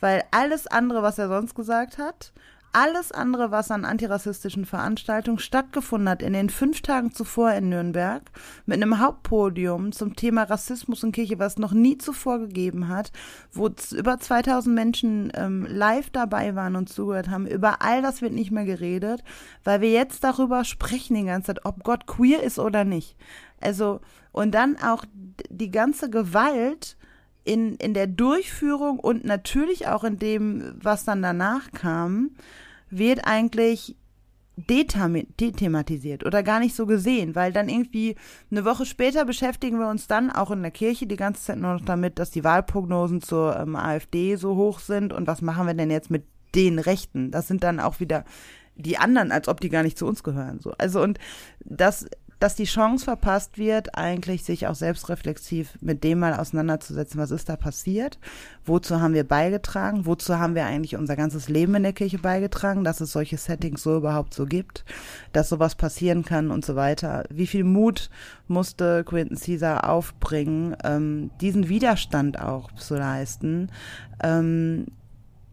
weil alles andere, was er sonst gesagt hat, alles andere, was an antirassistischen Veranstaltungen stattgefunden hat in den fünf Tagen zuvor in Nürnberg, mit einem Hauptpodium zum Thema Rassismus und Kirche, was noch nie zuvor gegeben hat, wo über 2000 Menschen ähm, live dabei waren und zugehört haben, über all das wird nicht mehr geredet, weil wir jetzt darüber sprechen die ganze Zeit, ob Gott queer ist oder nicht. Also, und dann auch die ganze Gewalt in, in der Durchführung und natürlich auch in dem, was dann danach kam, wird eigentlich dethematisiert oder gar nicht so gesehen, weil dann irgendwie eine Woche später beschäftigen wir uns dann auch in der Kirche die ganze Zeit nur noch damit, dass die Wahlprognosen zur ähm, AfD so hoch sind und was machen wir denn jetzt mit den Rechten? Das sind dann auch wieder die anderen, als ob die gar nicht zu uns gehören. So. Also und das dass die Chance verpasst wird, eigentlich sich auch selbstreflexiv mit dem mal auseinanderzusetzen, was ist da passiert, wozu haben wir beigetragen, wozu haben wir eigentlich unser ganzes Leben in der Kirche beigetragen, dass es solche Settings so überhaupt so gibt, dass sowas passieren kann und so weiter. Wie viel Mut musste Quentin Caesar aufbringen, ähm, diesen Widerstand auch zu leisten? Ähm,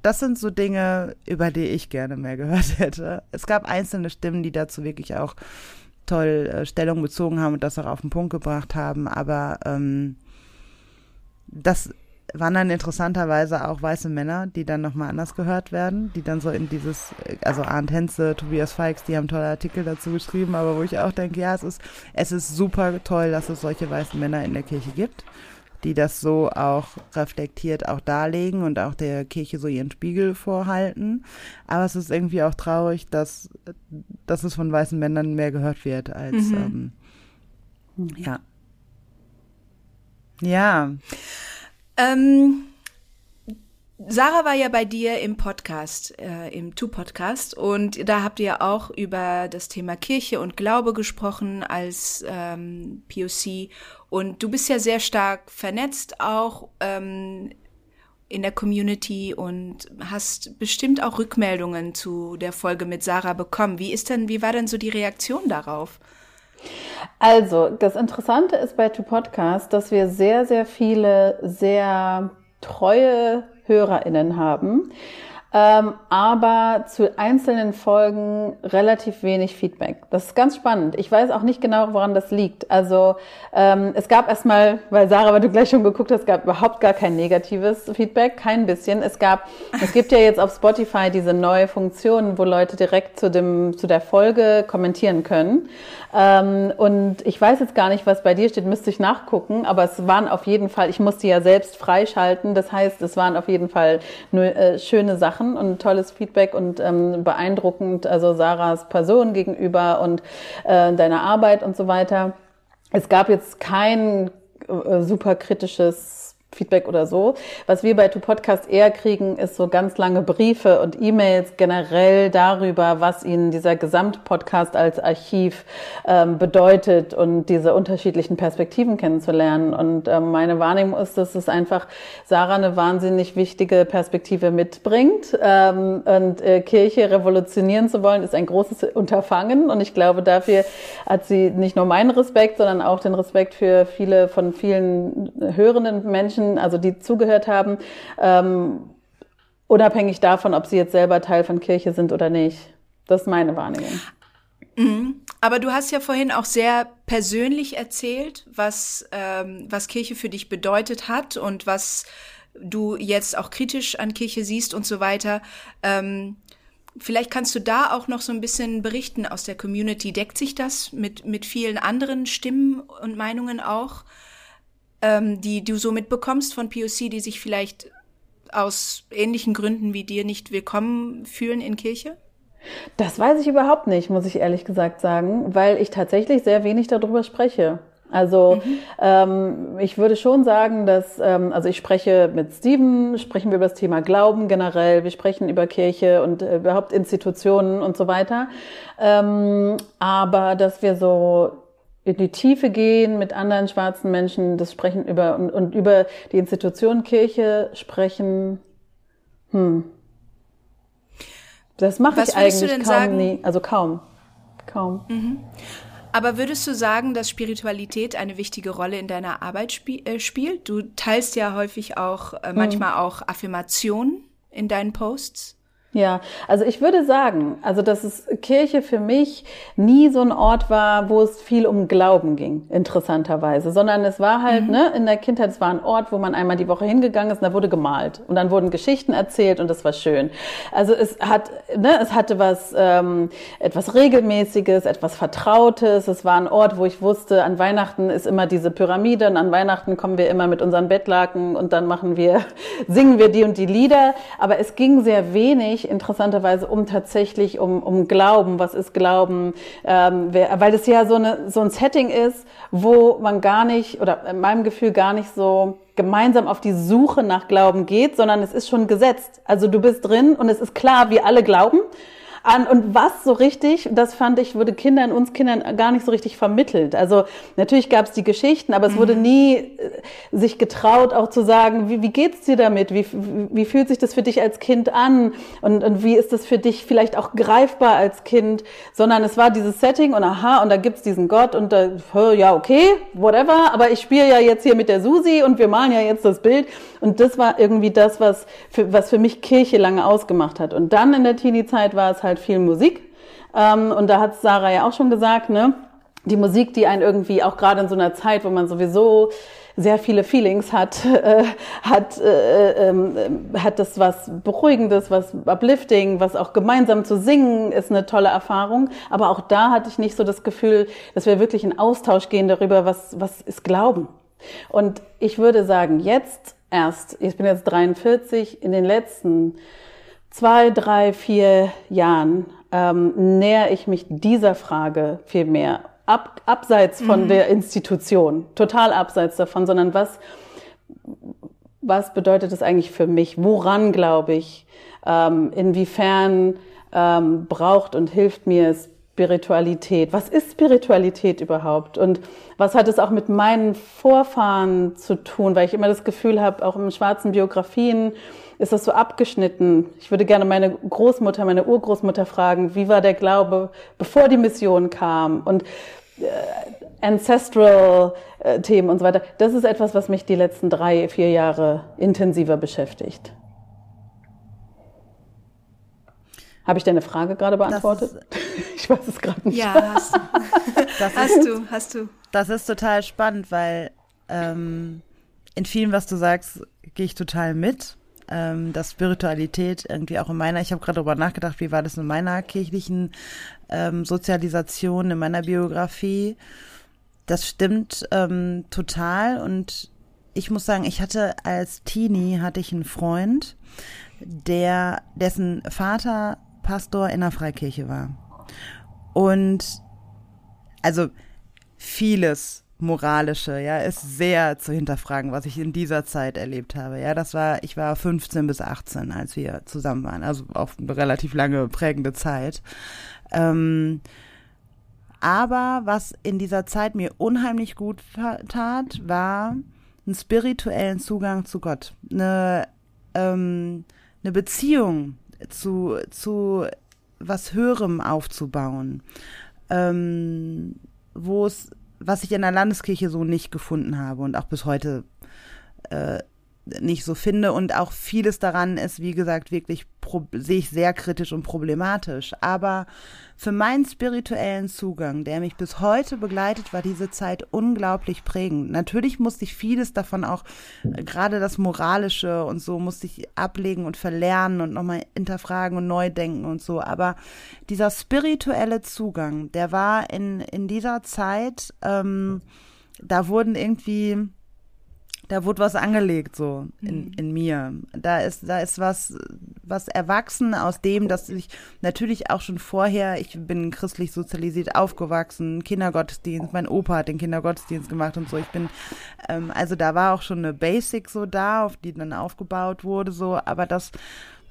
das sind so Dinge, über die ich gerne mehr gehört hätte. Es gab einzelne Stimmen, die dazu wirklich auch toll äh, Stellung bezogen haben und das auch auf den Punkt gebracht haben, aber ähm, das waren dann interessanterweise auch weiße Männer, die dann nochmal anders gehört werden, die dann so in dieses, also Arndt Henze, Tobias Feix, die haben tolle Artikel dazu geschrieben, aber wo ich auch denke, ja, es ist, es ist super toll, dass es solche weißen Männer in der Kirche gibt die das so auch reflektiert auch darlegen und auch der Kirche so ihren Spiegel vorhalten. Aber es ist irgendwie auch traurig, dass, dass es von weißen Männern mehr gehört wird als mhm. ähm, ja. Ja. Ähm, Sarah war ja bei dir im Podcast, äh, im Tu-Podcast, und da habt ihr auch über das Thema Kirche und Glaube gesprochen als ähm, POC. Und du bist ja sehr stark vernetzt auch ähm, in der Community und hast bestimmt auch Rückmeldungen zu der Folge mit Sarah bekommen. Wie ist denn, wie war denn so die Reaktion darauf? Also, das Interessante ist bei Tu Podcast, dass wir sehr, sehr viele sehr treue HörerInnen haben. Ähm, aber zu einzelnen Folgen relativ wenig Feedback. Das ist ganz spannend. Ich weiß auch nicht genau, woran das liegt. Also ähm, es gab erstmal, weil Sarah, weil du gleich schon geguckt hast, gab überhaupt gar kein negatives Feedback, kein bisschen. Es gab, es gibt ja jetzt auf Spotify diese neue Funktion, wo Leute direkt zu dem zu der Folge kommentieren können. Ähm, und ich weiß jetzt gar nicht, was bei dir steht, müsste ich nachgucken, aber es waren auf jeden Fall, ich musste ja selbst freischalten. Das heißt, es waren auf jeden Fall nur äh, schöne Sachen Sachen und tolles Feedback und ähm, beeindruckend, also Sarahs Person gegenüber und äh, deiner Arbeit und so weiter. Es gab jetzt kein äh, super kritisches Feedback oder so. Was wir bei Tu Podcast eher kriegen, ist so ganz lange Briefe und E-Mails generell darüber, was ihnen dieser Gesamtpodcast als Archiv ähm, bedeutet und diese unterschiedlichen Perspektiven kennenzulernen. Und ähm, meine Wahrnehmung ist, dass es einfach Sarah eine wahnsinnig wichtige Perspektive mitbringt. Ähm, und äh, Kirche revolutionieren zu wollen, ist ein großes Unterfangen. Und ich glaube, dafür hat sie nicht nur meinen Respekt, sondern auch den Respekt für viele von vielen hörenden Menschen, Menschen, also die zugehört haben, ähm, unabhängig davon, ob sie jetzt selber Teil von Kirche sind oder nicht. Das ist meine Wahrnehmung. Mhm. Aber du hast ja vorhin auch sehr persönlich erzählt, was, ähm, was Kirche für dich bedeutet hat und was du jetzt auch kritisch an Kirche siehst und so weiter. Ähm, vielleicht kannst du da auch noch so ein bisschen berichten aus der Community. Deckt sich das mit, mit vielen anderen Stimmen und Meinungen auch? Ähm, die du so mitbekommst von POC, die sich vielleicht aus ähnlichen Gründen wie dir nicht willkommen fühlen in Kirche? Das weiß ich überhaupt nicht, muss ich ehrlich gesagt sagen, weil ich tatsächlich sehr wenig darüber spreche. Also mhm. ähm, ich würde schon sagen, dass, ähm, also ich spreche mit Steven, sprechen wir über das Thema Glauben generell, wir sprechen über Kirche und äh, überhaupt Institutionen und so weiter. Ähm, aber dass wir so in die Tiefe gehen mit anderen schwarzen Menschen, das sprechen über und, und über die Institution Kirche sprechen. Hm. Das mache ich eigentlich kaum sagen? nie, also kaum, kaum. Mhm. Aber würdest du sagen, dass Spiritualität eine wichtige Rolle in deiner Arbeit spie äh, spielt? Du teilst ja häufig auch äh, manchmal mhm. auch Affirmationen in deinen Posts. Ja, also ich würde sagen, also dass es Kirche für mich nie so ein Ort war, wo es viel um Glauben ging, interessanterweise, sondern es war halt, mhm. ne, in der Kindheit, es war ein Ort, wo man einmal die Woche hingegangen ist und da wurde gemalt und dann wurden Geschichten erzählt und das war schön. Also es hat, ne, es hatte was, ähm, etwas Regelmäßiges, etwas Vertrautes. Es war ein Ort, wo ich wusste, an Weihnachten ist immer diese Pyramide und an Weihnachten kommen wir immer mit unseren Bettlaken und dann machen wir, singen wir die und die Lieder. Aber es ging sehr wenig interessanterweise um tatsächlich um, um Glauben. Was ist Glauben? Ähm, wer, weil es ja so, eine, so ein Setting ist, wo man gar nicht, oder in meinem Gefühl gar nicht so gemeinsam auf die Suche nach Glauben geht, sondern es ist schon gesetzt. Also du bist drin und es ist klar, wir alle glauben an und was so richtig, das fand ich, wurde Kindern, uns Kindern gar nicht so richtig vermittelt. Also natürlich gab es die Geschichten, aber es wurde mhm. nie äh, sich getraut, auch zu sagen, wie, wie geht's dir damit? Wie, wie fühlt sich das für dich als Kind an? Und, und wie ist das für dich vielleicht auch greifbar als Kind? Sondern es war dieses Setting und aha, und da gibt's diesen Gott und da, ja, okay, whatever, aber ich spiele ja jetzt hier mit der Susi und wir malen ja jetzt das Bild. Und das war irgendwie das, was für, was für mich Kirche lange ausgemacht hat. Und dann in der Teenie-Zeit war es halt halt viel Musik. Ähm, und da hat Sarah ja auch schon gesagt, ne? Die Musik, die einen irgendwie auch gerade in so einer Zeit, wo man sowieso sehr viele Feelings hat, äh, hat, äh, äh, hat das was Beruhigendes, was Uplifting, was auch gemeinsam zu singen, ist eine tolle Erfahrung. Aber auch da hatte ich nicht so das Gefühl, dass wir wirklich in Austausch gehen darüber, was, was ist Glauben. Und ich würde sagen, jetzt erst, ich bin jetzt 43, in den letzten zwei, drei, vier Jahren ähm, nähere ich mich dieser Frage viel mehr. Ab, abseits von mhm. der Institution, total abseits davon, sondern was, was bedeutet das eigentlich für mich? Woran glaube ich? Ähm, inwiefern ähm, braucht und hilft mir Spiritualität? Was ist Spiritualität überhaupt? Und was hat es auch mit meinen Vorfahren zu tun? Weil ich immer das Gefühl habe, auch in schwarzen Biografien, ist das so abgeschnitten. Ich würde gerne meine Großmutter, meine Urgroßmutter fragen, wie war der Glaube, bevor die Mission kam und äh, ancestral äh, Themen und so weiter. Das ist etwas, was mich die letzten drei, vier Jahre intensiver beschäftigt. Habe ich deine Frage gerade beantwortet? ich weiß es gerade nicht. Ja, hast du. Das hast ist, du, hast du. Das ist total spannend, weil ähm, in vielen, was du sagst, gehe ich total mit. Ähm, dass Spiritualität irgendwie auch in meiner, ich habe gerade darüber nachgedacht, wie war das in meiner kirchlichen ähm, Sozialisation, in meiner Biografie. Das stimmt ähm, total und ich muss sagen, ich hatte als Teenie hatte ich einen Freund, der dessen Vater Pastor in der Freikirche war. Und also vieles moralische, ja, ist sehr zu hinterfragen, was ich in dieser Zeit erlebt habe. Ja, das war, ich war 15 bis 18, als wir zusammen waren, also auch eine relativ lange prägende Zeit. Ähm, aber was in dieser Zeit mir unheimlich gut tat, war einen spirituellen Zugang zu Gott, eine, ähm, eine Beziehung zu, zu was Höherem aufzubauen, ähm, wo es, was ich in der Landeskirche so nicht gefunden habe und auch bis heute äh, nicht so finde. Und auch vieles daran ist, wie gesagt, wirklich sehe ich sehr kritisch und problematisch. Aber für meinen spirituellen Zugang, der mich bis heute begleitet, war diese Zeit unglaublich prägend. Natürlich musste ich vieles davon auch, äh, gerade das Moralische und so, musste ich ablegen und verlernen und nochmal hinterfragen und neu denken und so. Aber dieser spirituelle Zugang, der war in, in dieser Zeit, ähm, da wurden irgendwie da wurde was angelegt so in, mhm. in mir. Da ist, da ist was, was erwachsen aus dem, dass ich natürlich auch schon vorher, ich bin christlich sozialisiert aufgewachsen, Kindergottesdienst, mein Opa hat den Kindergottesdienst gemacht und so. Ich bin, ähm, also da war auch schon eine Basic so da, auf die dann aufgebaut wurde, so, aber das,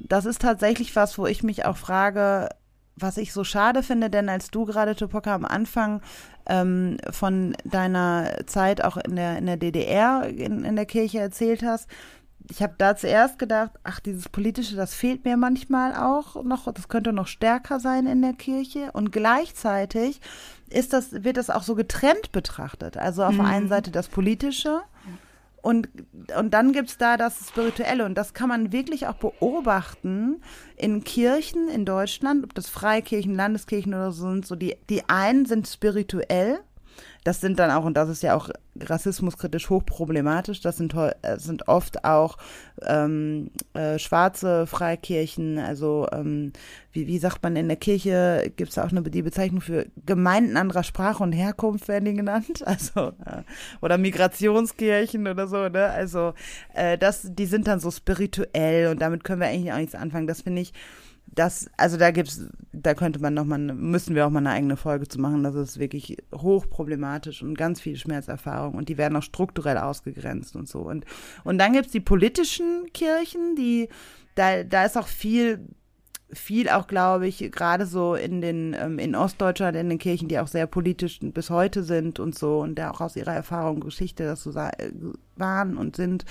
das ist tatsächlich was, wo ich mich auch frage, was ich so schade finde, denn als du gerade, Tupoka, am Anfang ähm, von deiner Zeit auch in der, in der DDR in, in der Kirche erzählt hast, ich habe da zuerst gedacht, ach, dieses Politische, das fehlt mir manchmal auch noch, das könnte noch stärker sein in der Kirche. Und gleichzeitig ist das, wird das auch so getrennt betrachtet. Also auf mhm. der einen Seite das Politische und, und dann gibt's da das Spirituelle. Und das kann man wirklich auch beobachten in Kirchen in Deutschland, ob das Freikirchen, Landeskirchen oder so sind. So die, die einen sind spirituell das sind dann auch, und das ist ja auch rassismuskritisch hochproblematisch, das sind, äh, sind oft auch ähm, äh, schwarze Freikirchen, also ähm, wie, wie sagt man in der Kirche, gibt es auch eine die Bezeichnung für Gemeinden anderer Sprache und Herkunft, werden die genannt, also äh, oder Migrationskirchen oder so, ne? Also äh, das, die sind dann so spirituell und damit können wir eigentlich auch nichts anfangen. Das finde ich das, also da gibt's, da könnte man noch mal, müssen wir auch mal eine eigene Folge zu machen. Das ist wirklich hochproblematisch und ganz viel Schmerzerfahrung und die werden auch strukturell ausgegrenzt und so. Und, und dann gibt's die politischen Kirchen, die, da, da ist auch viel, viel auch, glaube ich, gerade so in den, ähm, in Ostdeutschland, in den Kirchen, die auch sehr politisch bis heute sind und so und da auch aus ihrer Erfahrung Geschichte das so waren und sind.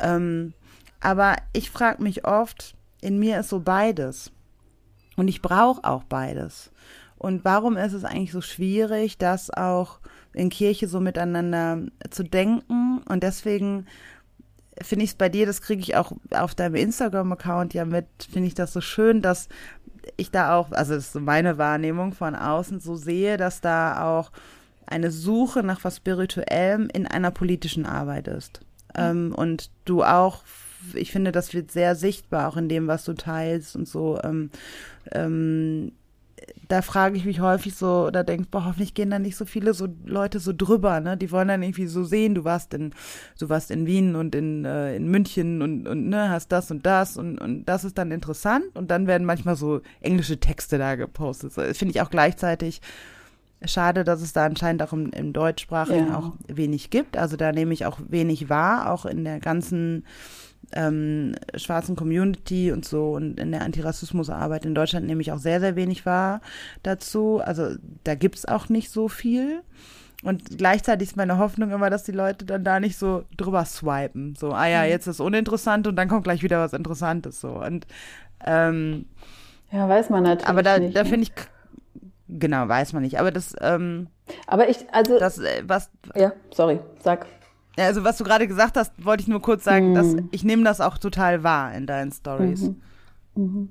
Ähm, aber ich frage mich oft, in mir ist so beides. Und ich brauche auch beides. Und warum ist es eigentlich so schwierig, das auch in Kirche so miteinander zu denken? Und deswegen finde ich es bei dir, das kriege ich auch auf deinem Instagram-Account ja mit, finde ich das so schön, dass ich da auch, also das ist so meine Wahrnehmung von außen, so sehe, dass da auch eine Suche nach was Spirituellem in einer politischen Arbeit ist. Mhm. Ähm, und du auch ich finde, das wird sehr sichtbar, auch in dem, was du teilst und so. Ähm, ähm, da frage ich mich häufig so oder denke, boah, hoffentlich gehen da nicht so viele so Leute so drüber, ne? Die wollen dann irgendwie so sehen, du warst in, du warst in Wien und in, äh, in München und, und ne, hast das und das und, und das ist dann interessant und dann werden manchmal so englische Texte da gepostet. So, Finde ich auch gleichzeitig schade, dass es da anscheinend auch im, im Deutschsprachigen ja. auch wenig gibt. Also da nehme ich auch wenig wahr, auch in der ganzen ähm, schwarzen Community und so und in der Antirassismusarbeit in Deutschland nehme ich auch sehr, sehr wenig wahr dazu. Also da gibt's auch nicht so viel. Und gleichzeitig ist meine Hoffnung immer, dass die Leute dann da nicht so drüber swipen. So, ah ja, mhm. jetzt ist uninteressant und dann kommt gleich wieder was Interessantes. So. Und ähm, ja, weiß man natürlich. Aber da, nicht, da ne? finde ich, genau, weiß man nicht. Aber das, ähm, aber ich, also. Das, äh, was. Ja, sorry, sag. Ja, also was du gerade gesagt hast, wollte ich nur kurz sagen, mhm. dass ich nehme das auch total wahr in deinen Stories. Mhm. Mhm.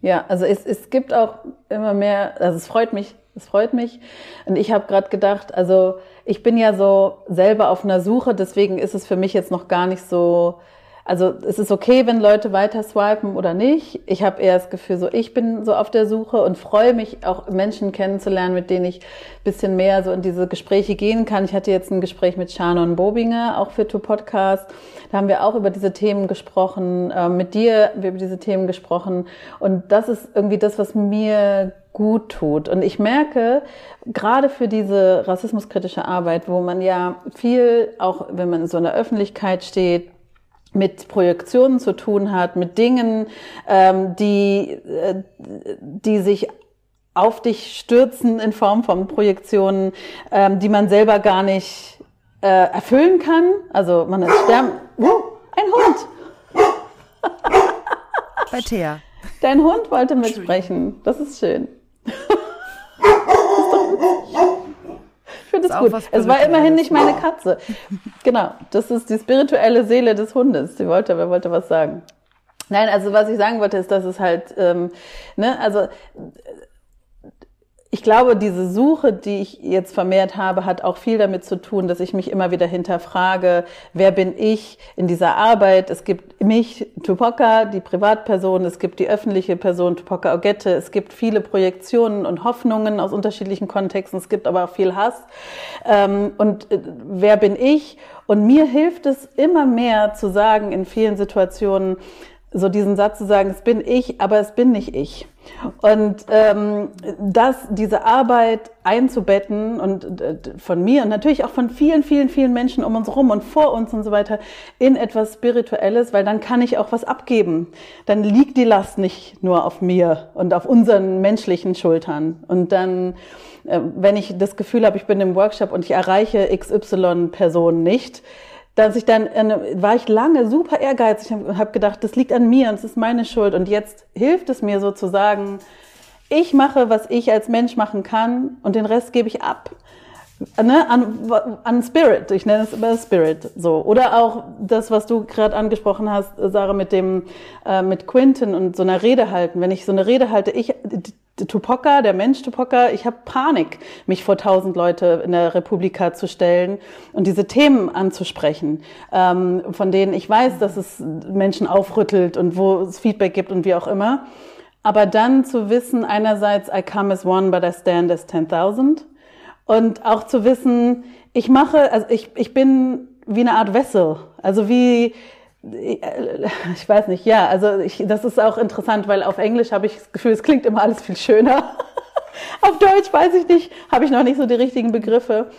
Ja, also es, es gibt auch immer mehr, also es freut mich, es freut mich. Und ich habe gerade gedacht, also ich bin ja so selber auf einer Suche, deswegen ist es für mich jetzt noch gar nicht so also es ist okay, wenn Leute weiter swipen oder nicht. Ich habe eher das Gefühl, so ich bin so auf der Suche und freue mich auch Menschen kennenzulernen, mit denen ich bisschen mehr so in diese Gespräche gehen kann. Ich hatte jetzt ein Gespräch mit Shannon Bobinger, auch für To Podcast. Da haben wir auch über diese Themen gesprochen, äh, mit dir wir über diese Themen gesprochen. Und das ist irgendwie das, was mir gut tut. Und ich merke, gerade für diese rassismuskritische Arbeit, wo man ja viel, auch wenn man in so einer Öffentlichkeit steht, mit Projektionen zu tun hat, mit Dingen, ähm, die, äh, die sich auf dich stürzen in Form von Projektionen, ähm, die man selber gar nicht äh, erfüllen kann. Also man ist sterben. Uh, ein Hund. Bei Thea. Dein Hund wollte mitsprechen. Das ist schön. Ich finde es gut. Es war immerhin nicht meine Katze. Genau, das ist die spirituelle Seele des Hundes. Die wollte, wer wollte was sagen? Nein, also was ich sagen wollte, ist, dass es halt, ähm, ne, also ich glaube, diese Suche, die ich jetzt vermehrt habe, hat auch viel damit zu tun, dass ich mich immer wieder hinterfrage, wer bin ich in dieser Arbeit? Es gibt mich, Tupoka, die Privatperson, es gibt die öffentliche Person, Tupoka Ogette, es gibt viele Projektionen und Hoffnungen aus unterschiedlichen Kontexten, es gibt aber auch viel Hass. Ähm, und äh, wer bin ich? Und mir hilft es immer mehr zu sagen in vielen Situationen, so diesen Satz zu sagen, es bin ich, aber es bin nicht ich. Und ähm, das, diese Arbeit einzubetten und äh, von mir und natürlich auch von vielen, vielen, vielen Menschen um uns rum und vor uns und so weiter in etwas Spirituelles, weil dann kann ich auch was abgeben. Dann liegt die Last nicht nur auf mir und auf unseren menschlichen Schultern. Und dann, äh, wenn ich das Gefühl habe, ich bin im Workshop und ich erreiche XY-Personen nicht, dass ich dann, war ich lange super ehrgeizig und habe gedacht, das liegt an mir und es ist meine Schuld. Und jetzt hilft es mir sozusagen, ich mache, was ich als Mensch machen kann und den Rest gebe ich ab. Ne, an, an Spirit, ich nenne es immer Spirit, so. Oder auch das, was du gerade angesprochen hast, Sarah, mit dem, äh, mit Quinton und so einer Rede halten. Wenn ich so eine Rede halte, ich, Tupoka, der Mensch Tupoka, ich habe Panik, mich vor tausend Leute in der Republika zu stellen und diese Themen anzusprechen, ähm, von denen ich weiß, dass es Menschen aufrüttelt und wo es Feedback gibt und wie auch immer. Aber dann zu wissen, einerseits, I come as one, but I stand as 10.000. Und auch zu wissen, ich mache, also ich, ich bin wie eine Art Vessel. Also wie, ich weiß nicht, ja, also ich, das ist auch interessant, weil auf Englisch habe ich das Gefühl, es klingt immer alles viel schöner. auf Deutsch weiß ich nicht, habe ich noch nicht so die richtigen Begriffe.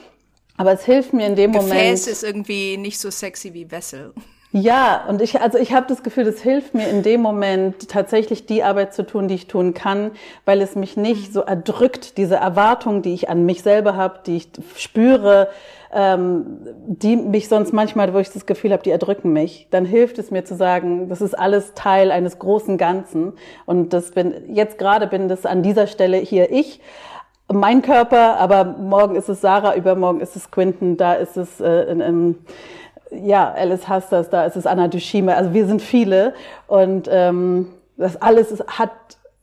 Aber es hilft mir in dem Gefäß Moment. Gefäß ist irgendwie nicht so sexy wie Wessel. Ja, und ich, also ich habe das Gefühl, es hilft mir in dem Moment tatsächlich die Arbeit zu tun, die ich tun kann, weil es mich nicht so erdrückt, diese Erwartung, die ich an mich selber habe, die ich spüre, ähm, die mich sonst manchmal, wo ich das Gefühl habe, die erdrücken mich, dann hilft es mir zu sagen, das ist alles Teil eines großen Ganzen. Und das bin jetzt gerade bin das an dieser Stelle hier ich mein Körper, aber morgen ist es Sarah, übermorgen ist es Quinton, da ist es äh, in, in, ja, Alice Hasters, da ist es Anna Dushime, also wir sind viele und ähm, das alles ist, hat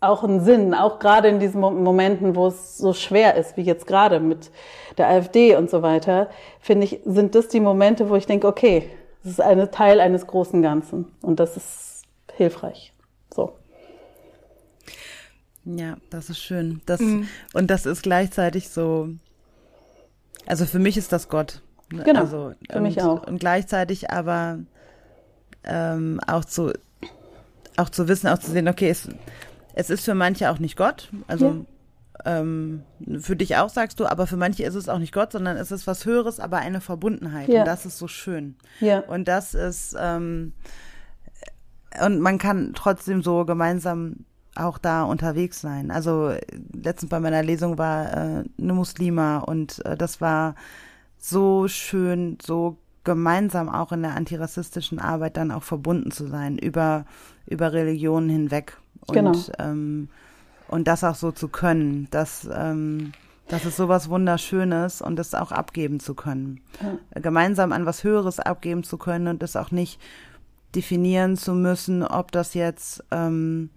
auch einen Sinn, auch gerade in diesen Momenten, wo es so schwer ist, wie jetzt gerade mit der AfD und so weiter, finde ich, sind das die Momente, wo ich denke, okay, das ist ein Teil eines großen Ganzen und das ist hilfreich. So. Ja, das ist schön. Das, mhm. Und das ist gleichzeitig so, also für mich ist das Gott. Ne? Genau, also, für mich auch. Und gleichzeitig aber ähm, auch zu auch zu wissen, auch zu sehen, okay, es, es ist für manche auch nicht Gott. Also ja. ähm, für dich auch sagst du, aber für manche ist es auch nicht Gott, sondern es ist was Höheres, aber eine Verbundenheit. Ja. Und das ist so schön. Ja. Und das ist ähm, und man kann trotzdem so gemeinsam auch da unterwegs sein. Also letztens bei meiner Lesung war äh, eine Muslima und äh, das war so schön, so gemeinsam auch in der antirassistischen Arbeit dann auch verbunden zu sein, über, über Religionen hinweg. Und, genau. ähm, und das auch so zu können, dass, ähm, das ist sowas Wunderschönes und das auch abgeben zu können. Ja. Gemeinsam an was Höheres abgeben zu können und das auch nicht definieren zu müssen, ob das jetzt ähm,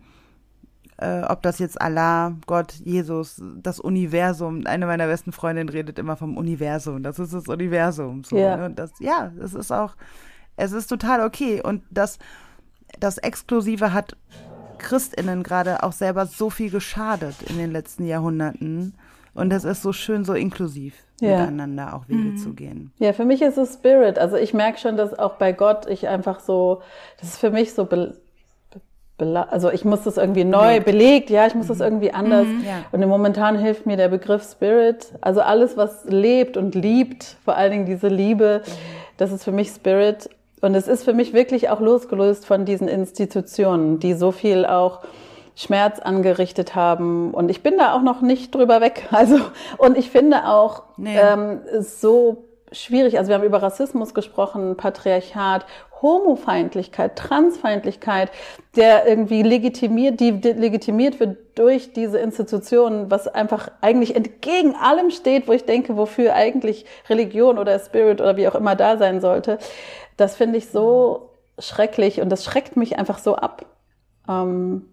äh, ob das jetzt Allah, Gott, Jesus, das Universum. Eine meiner besten Freundinnen redet immer vom Universum. Das ist das Universum. So, Ja. ne? Und das, ja, es ist auch, es ist total okay. Und das, das Exklusive hat ChristInnen gerade auch selber so viel geschadet in den letzten Jahrhunderten. Und es ist so schön, so inklusiv Ja. miteinander auch Wege zu gehen. Ja, für mich ist es Spirit. Also ich merke schon, dass auch bei Gott ich einfach so, das ist für mich so, be, also ich muss das irgendwie neu belegt, ja, ich muss das irgendwie anders. Ja. Und momentan hilft mir der Begriff Spirit. Also alles, was lebt und liebt, vor allen Dingen diese Liebe, das ist für mich Spirit. Und es ist für mich wirklich auch losgelöst von diesen Institutionen, die so viel auch Schmerz angerichtet haben. Und ich bin da auch noch nicht drüber weg. Also, und ich finde auch, Nee. ähm, so schwierig. Also wir haben über Rassismus gesprochen, Patriarchat, Homofeindlichkeit, Transfeindlichkeit, der irgendwie legitimiert, die, legitimiert wird durch diese Institutionen, was einfach eigentlich entgegen allem steht, wo ich denke, wofür eigentlich Religion oder Spirit oder wie auch immer da sein sollte. Das finde ich so schrecklich und das schreckt mich einfach so ab. Ähm,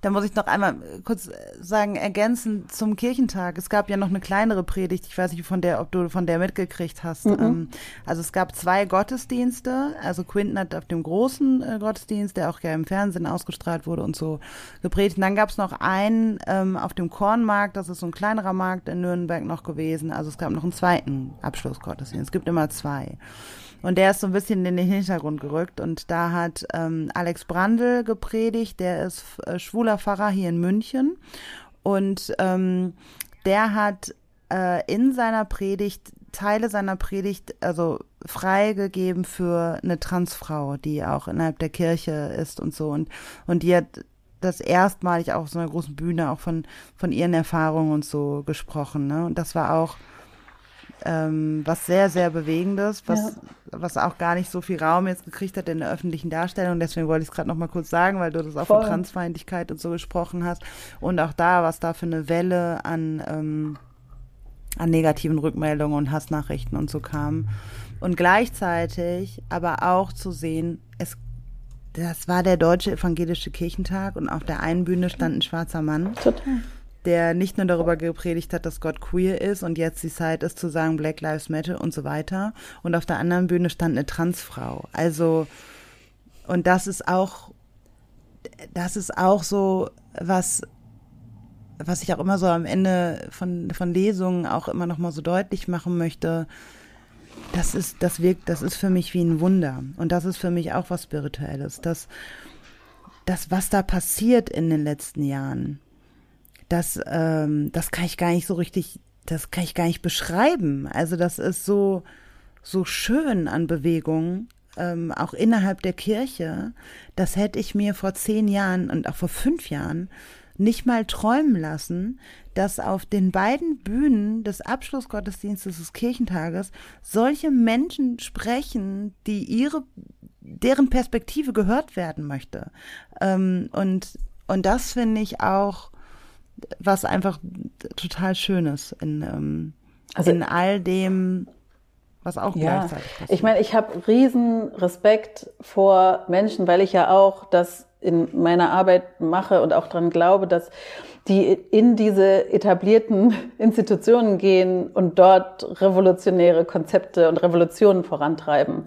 Da muss ich noch einmal äh, kurz äh, sagen, ergänzend zum Kirchentag. Es gab ja noch eine kleinere Predigt. Ich weiß nicht, von der, ob du von der mitgekriegt hast. Ähm, also es gab zwei Gottesdienste. Also Quinton hat auf dem großen äh, Gottesdienst, der auch ja im Fernsehen ausgestrahlt wurde und so gepredigt. Und dann gab es noch einen ähm, auf dem Kornmarkt. Das ist so ein kleinerer Markt in Nürnberg noch gewesen. Also es gab noch einen zweiten Abschlussgottesdienst. Es gibt immer zwei. Und der ist so ein bisschen in den Hintergrund gerückt. Und da hat ähm, Alex Brandl gepredigt, der ist äh, schwuler Pfarrer hier in München. Und ähm, der hat äh, in seiner Predigt, Teile seiner Predigt, also freigegeben für eine Transfrau, die auch innerhalb der Kirche ist und so. Und, und die hat das erstmalig auch auf so einer großen Bühne auch von, von ihren Erfahrungen und so gesprochen. Ne? Und das war auch ähm, was sehr, sehr Bewegendes, was, was auch gar nicht so viel Raum jetzt gekriegt hat in der öffentlichen Darstellung. Deswegen wollte ich es gerade noch mal kurz sagen, weil du das auch Voll. von Transfeindlichkeit und so gesprochen hast. Und auch da, was da für eine Welle an, ähm, an negativen Rückmeldungen und Hassnachrichten und so kam. Und gleichzeitig aber auch zu sehen, es das war der Deutsche Evangelische Kirchentag und auf der einen Bühne stand ein schwarzer Mann total. Der nicht nur darüber gepredigt hat, dass Gott queer ist und jetzt die Zeit ist zu sagen Black Lives Matter und so weiter. Und auf der anderen Bühne stand eine Transfrau. Also, und das ist auch, das ist auch so was, was ich auch immer so am Ende von, von Lesungen auch immer noch mal so deutlich machen möchte. Das ist, das wirkt, das ist für mich wie ein Wunder. Und das ist für mich auch was Spirituelles. Das, das, was da passiert in den letzten Jahren, das, ähm, das kann ich gar nicht so richtig, das kann ich gar nicht beschreiben. Also das ist so, so schön an Bewegung, ähm, auch innerhalb der Kirche. Das hätte ich mir vor zehn Jahren und auch vor fünf Jahren nicht mal träumen lassen, dass auf den beiden Bühnen des Abschlussgottesdienstes des Kirchentages solche Menschen sprechen, die ihre, deren Perspektive gehört werden möchte. Ähm, und, und das finde ich auch, was einfach total Schönes in, ähm, Also- in all dem, was auch Ja, gleichzeitig passiert. ich meine, ich habe riesen Respekt vor Menschen, weil ich ja auch das in meiner Arbeit mache und auch dran glaube, dass die in diese etablierten Institutionen gehen und dort revolutionäre Konzepte und Revolutionen vorantreiben.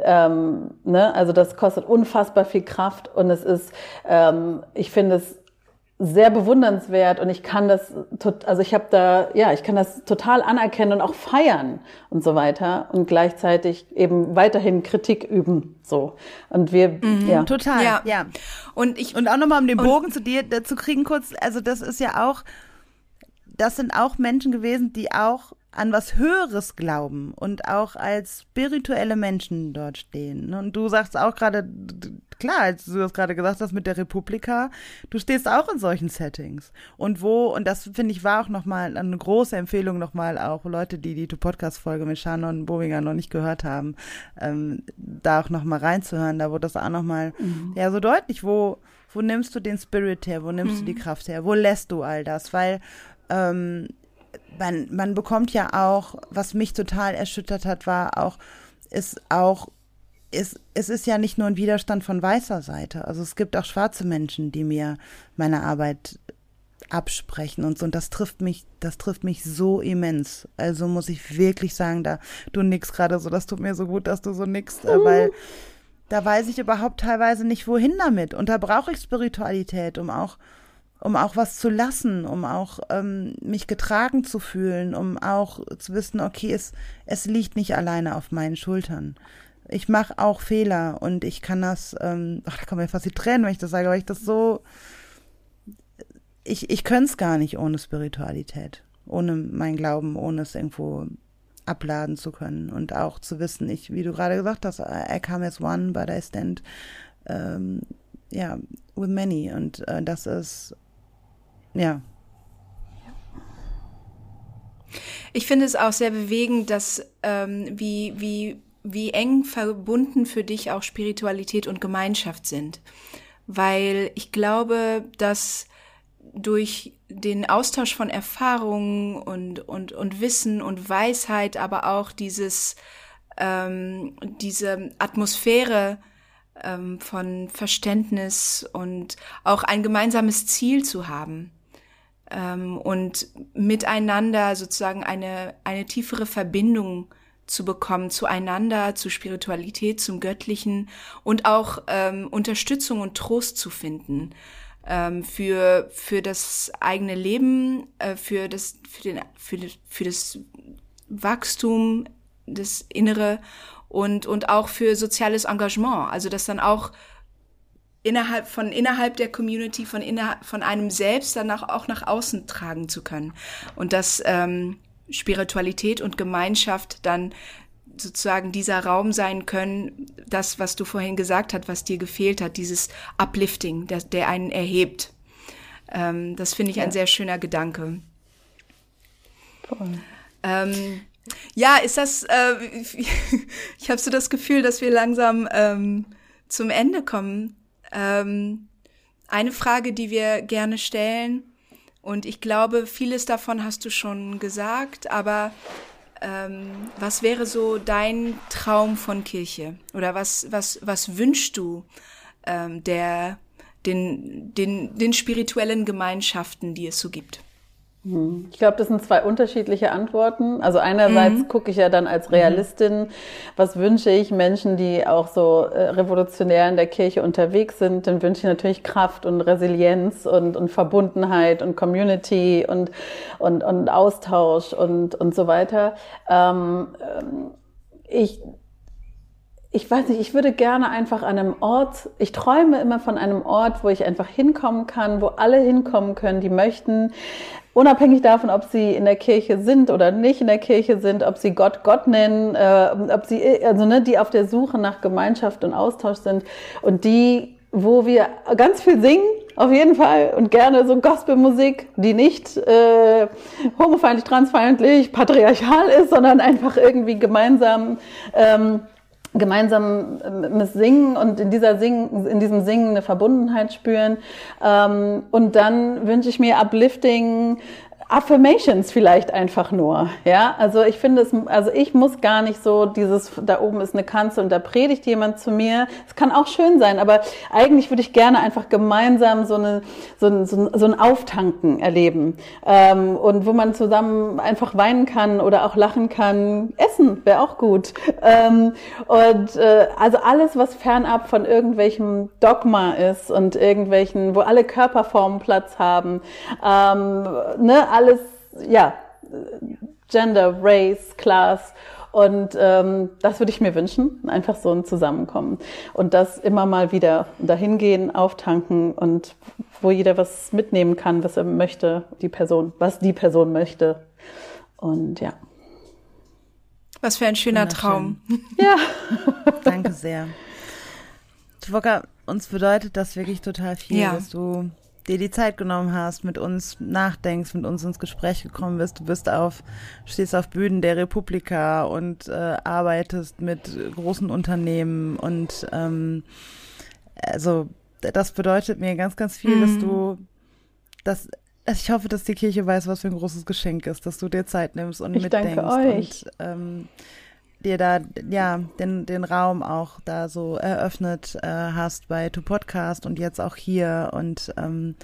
Ähm, ne? Also das kostet unfassbar viel Kraft und es ist, ähm, ich finde es sehr bewundernswert und ich kann das, tot- also ich habe da, ja, ich kann das total anerkennen und auch feiern und so weiter und gleichzeitig eben weiterhin Kritik üben, so. Und wir, ja. Total, Ja. ja. Und ich Und auch nochmal, um den Bogen zu dir äh, zu kriegen, kurz, also das ist ja auch, das sind auch Menschen gewesen, die auch an was Höheres glauben und auch als spirituelle Menschen dort stehen. Und du sagst auch gerade, klar, als du das gerade gesagt hast mit der Republika, du stehst auch in solchen Settings. Und wo, und das finde ich war auch nochmal eine große Empfehlung nochmal auch Leute, die die Podcast-Folge mit Shannon Bobinger noch nicht gehört haben, ähm, da auch nochmal reinzuhören, da wurde das auch nochmal, ja, so deutlich, wo, wo nimmst du den Spirit her, wo nimmst du die Kraft her, wo lässt du all das, weil, ähm, man, man bekommt ja auch, was mich total erschüttert hat, war auch, ist auch es, es ist ja nicht nur ein Widerstand von weißer Seite. Also es gibt auch schwarze Menschen, die mir meine Arbeit absprechen und so. Und das trifft mich, das trifft mich so immens. Also muss ich wirklich sagen, da du nix gerade so, das tut mir so gut, dass du so nix, äh, weil da weiß ich überhaupt teilweise nicht, wohin damit. Und da brauche ich Spiritualität, um auch, um auch was zu lassen, um auch ähm, mich getragen zu fühlen, um auch zu wissen, okay, es, es liegt nicht alleine auf meinen Schultern. Ich mache auch Fehler und ich kann das, ähm, ach, da kommen mir fast die Tränen, wenn ich das sage, weil ich das so, ich, ich könnte es gar nicht ohne Spiritualität, ohne mein Glauben, ohne es irgendwo abladen zu können und auch zu wissen, ich, wie du gerade gesagt hast, I come as one, but I stand, ähm, ja, with many und äh, das ist, ja. Ich finde es auch sehr bewegend, dass ähm, wie, wie, wie eng verbunden für dich auch Spiritualität und Gemeinschaft sind. Weil ich glaube, dass durch den Austausch von Erfahrungen und, und, und Wissen und Weisheit, aber auch dieses, ähm, diese Atmosphäre ähm, von Verständnis und auch ein gemeinsames Ziel zu haben ähm, und miteinander sozusagen eine, eine tiefere Verbindung zu bekommen zueinander, zu Spiritualität, zum Göttlichen und auch ähm, Unterstützung und Trost zu finden ähm, für, für das eigene Leben, äh, für, das, für, den, für, für das Wachstum, das Innere und, und auch für soziales Engagement. Also dass dann auch innerhalb von innerhalb der Community, von, inner, von einem selbst dann auch, auch nach außen tragen zu können. Und dass ähm, Spiritualität und Gemeinschaft dann sozusagen dieser Raum sein können, das, was du vorhin gesagt hast, was dir gefehlt hat, dieses Uplifting, der, der einen erhebt. Ähm, das finde ich ja. ein sehr schöner Gedanke. Ähm, ja, ist das, äh, ich habe so das Gefühl, dass wir langsam ähm, zum Ende kommen. Ähm, eine Frage, die wir gerne stellen, und ich glaube, vieles davon hast du schon gesagt, aber ähm, was wäre so dein Traum von Kirche? Oder was, was, was wünschst du ähm, der, den, den, den spirituellen Gemeinschaften, die es so gibt? Hm. Ich glaube, das sind zwei unterschiedliche Antworten. Also einerseits mhm. gucke ich ja dann als Realistin, was wünsche ich Menschen, die auch so äh, revolutionär in der Kirche unterwegs sind, dann wünsche ich natürlich Kraft und Resilienz und, und Verbundenheit und Community und, und, und Austausch und, und so weiter. Ähm, ähm ich ich weiß nicht, ich würde gerne einfach an einem Ort, ich träume immer von einem Ort, wo ich einfach hinkommen kann, wo alle hinkommen können, die möchten, unabhängig davon, ob sie in der Kirche sind oder nicht in der Kirche sind, ob sie Gott Gott nennen, äh, ob sie, also ne, die auf der Suche nach Gemeinschaft und Austausch sind und die, wo wir ganz viel singen, auf jeden Fall und gerne so Gospelmusik, die nicht äh, homofeindlich, transfeindlich, patriarchal ist, sondern einfach irgendwie gemeinsam ähm, gemeinsam ähm, singen und in dieser Singen, in diesem Singen eine Verbundenheit spüren. Ähm, und dann wünsche ich mir Uplifting, Affirmations vielleicht einfach nur, ja. Also ich finde es, also ich muss gar nicht so dieses, da oben ist eine Kanzel und da predigt jemand zu mir. Es kann auch schön sein, aber eigentlich würde ich gerne einfach gemeinsam so eine, so ein, so ein, so ein Auftanken erleben ähm, und wo man zusammen einfach weinen kann oder auch lachen kann. Essen wäre auch gut ähm, und äh, also alles, was fernab von irgendwelchem Dogma ist und irgendwelchen, wo alle Körperformen Platz haben, ähm, ne alles, ja, Gender, Race, Class. Und ähm, das würde ich mir wünschen, einfach so ein Zusammenkommen. Und das immer mal wieder dahin gehen, auftanken und wo jeder was mitnehmen kann, was er möchte, die Person, was die Person möchte. Und ja. Was für ein schöner Traum. Ja. Danke sehr. Twoka, uns bedeutet das wirklich total viel, ja. dass du dir die Zeit genommen hast, mit uns nachdenkst, mit uns ins Gespräch gekommen bist. Du bist auf, stehst auf Bühnen der Republika und äh, arbeitest mit großen Unternehmen und ähm, also das bedeutet mir ganz, ganz viel, mhm. dass du dass ich hoffe, dass die Kirche weiß, was für ein großes Geschenk ist, dass du dir Zeit nimmst und ich mitdenkst und ähm, dir da ja den, den Raum auch da so eröffnet äh, hast bei Tu Podcast und jetzt auch hier und ähm,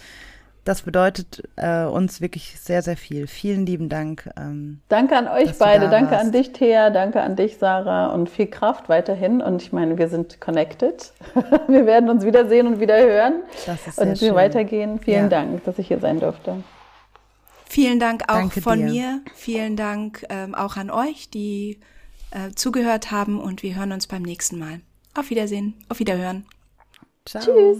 das bedeutet äh, uns wirklich sehr, sehr viel. Vielen lieben Dank. Ähm, danke an euch beide. Danke warst. an dich, Thea. Danke an dich, Sarah. Und viel Kraft weiterhin. Und ich meine, wir sind connected. wir werden uns wiedersehen und wieder hören. Das ist und wir weitergehen. Vielen ja. Dank, dass ich hier sein durfte. Vielen Dank auch Danke von dir. mir. Vielen Dank ähm, auch an euch, die äh, zugehört haben. Und wir hören uns beim nächsten Mal. Auf Wiedersehen. Auf Wiederhören. Ciao. Tschüss.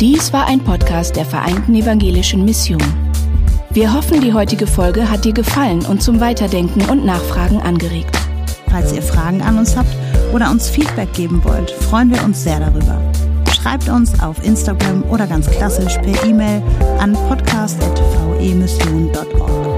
Dies war ein Podcast der Vereinten Evangelischen Mission. Wir hoffen, die heutige Folge hat dir gefallen und zum Weiterdenken und Nachfragen angeregt. Falls ihr Fragen an uns habt oder uns Feedback geben wollt, freuen wir uns sehr darüber. Schreibt uns auf Instagram oder ganz klassisch per E-Mail an podcast.vemission.org.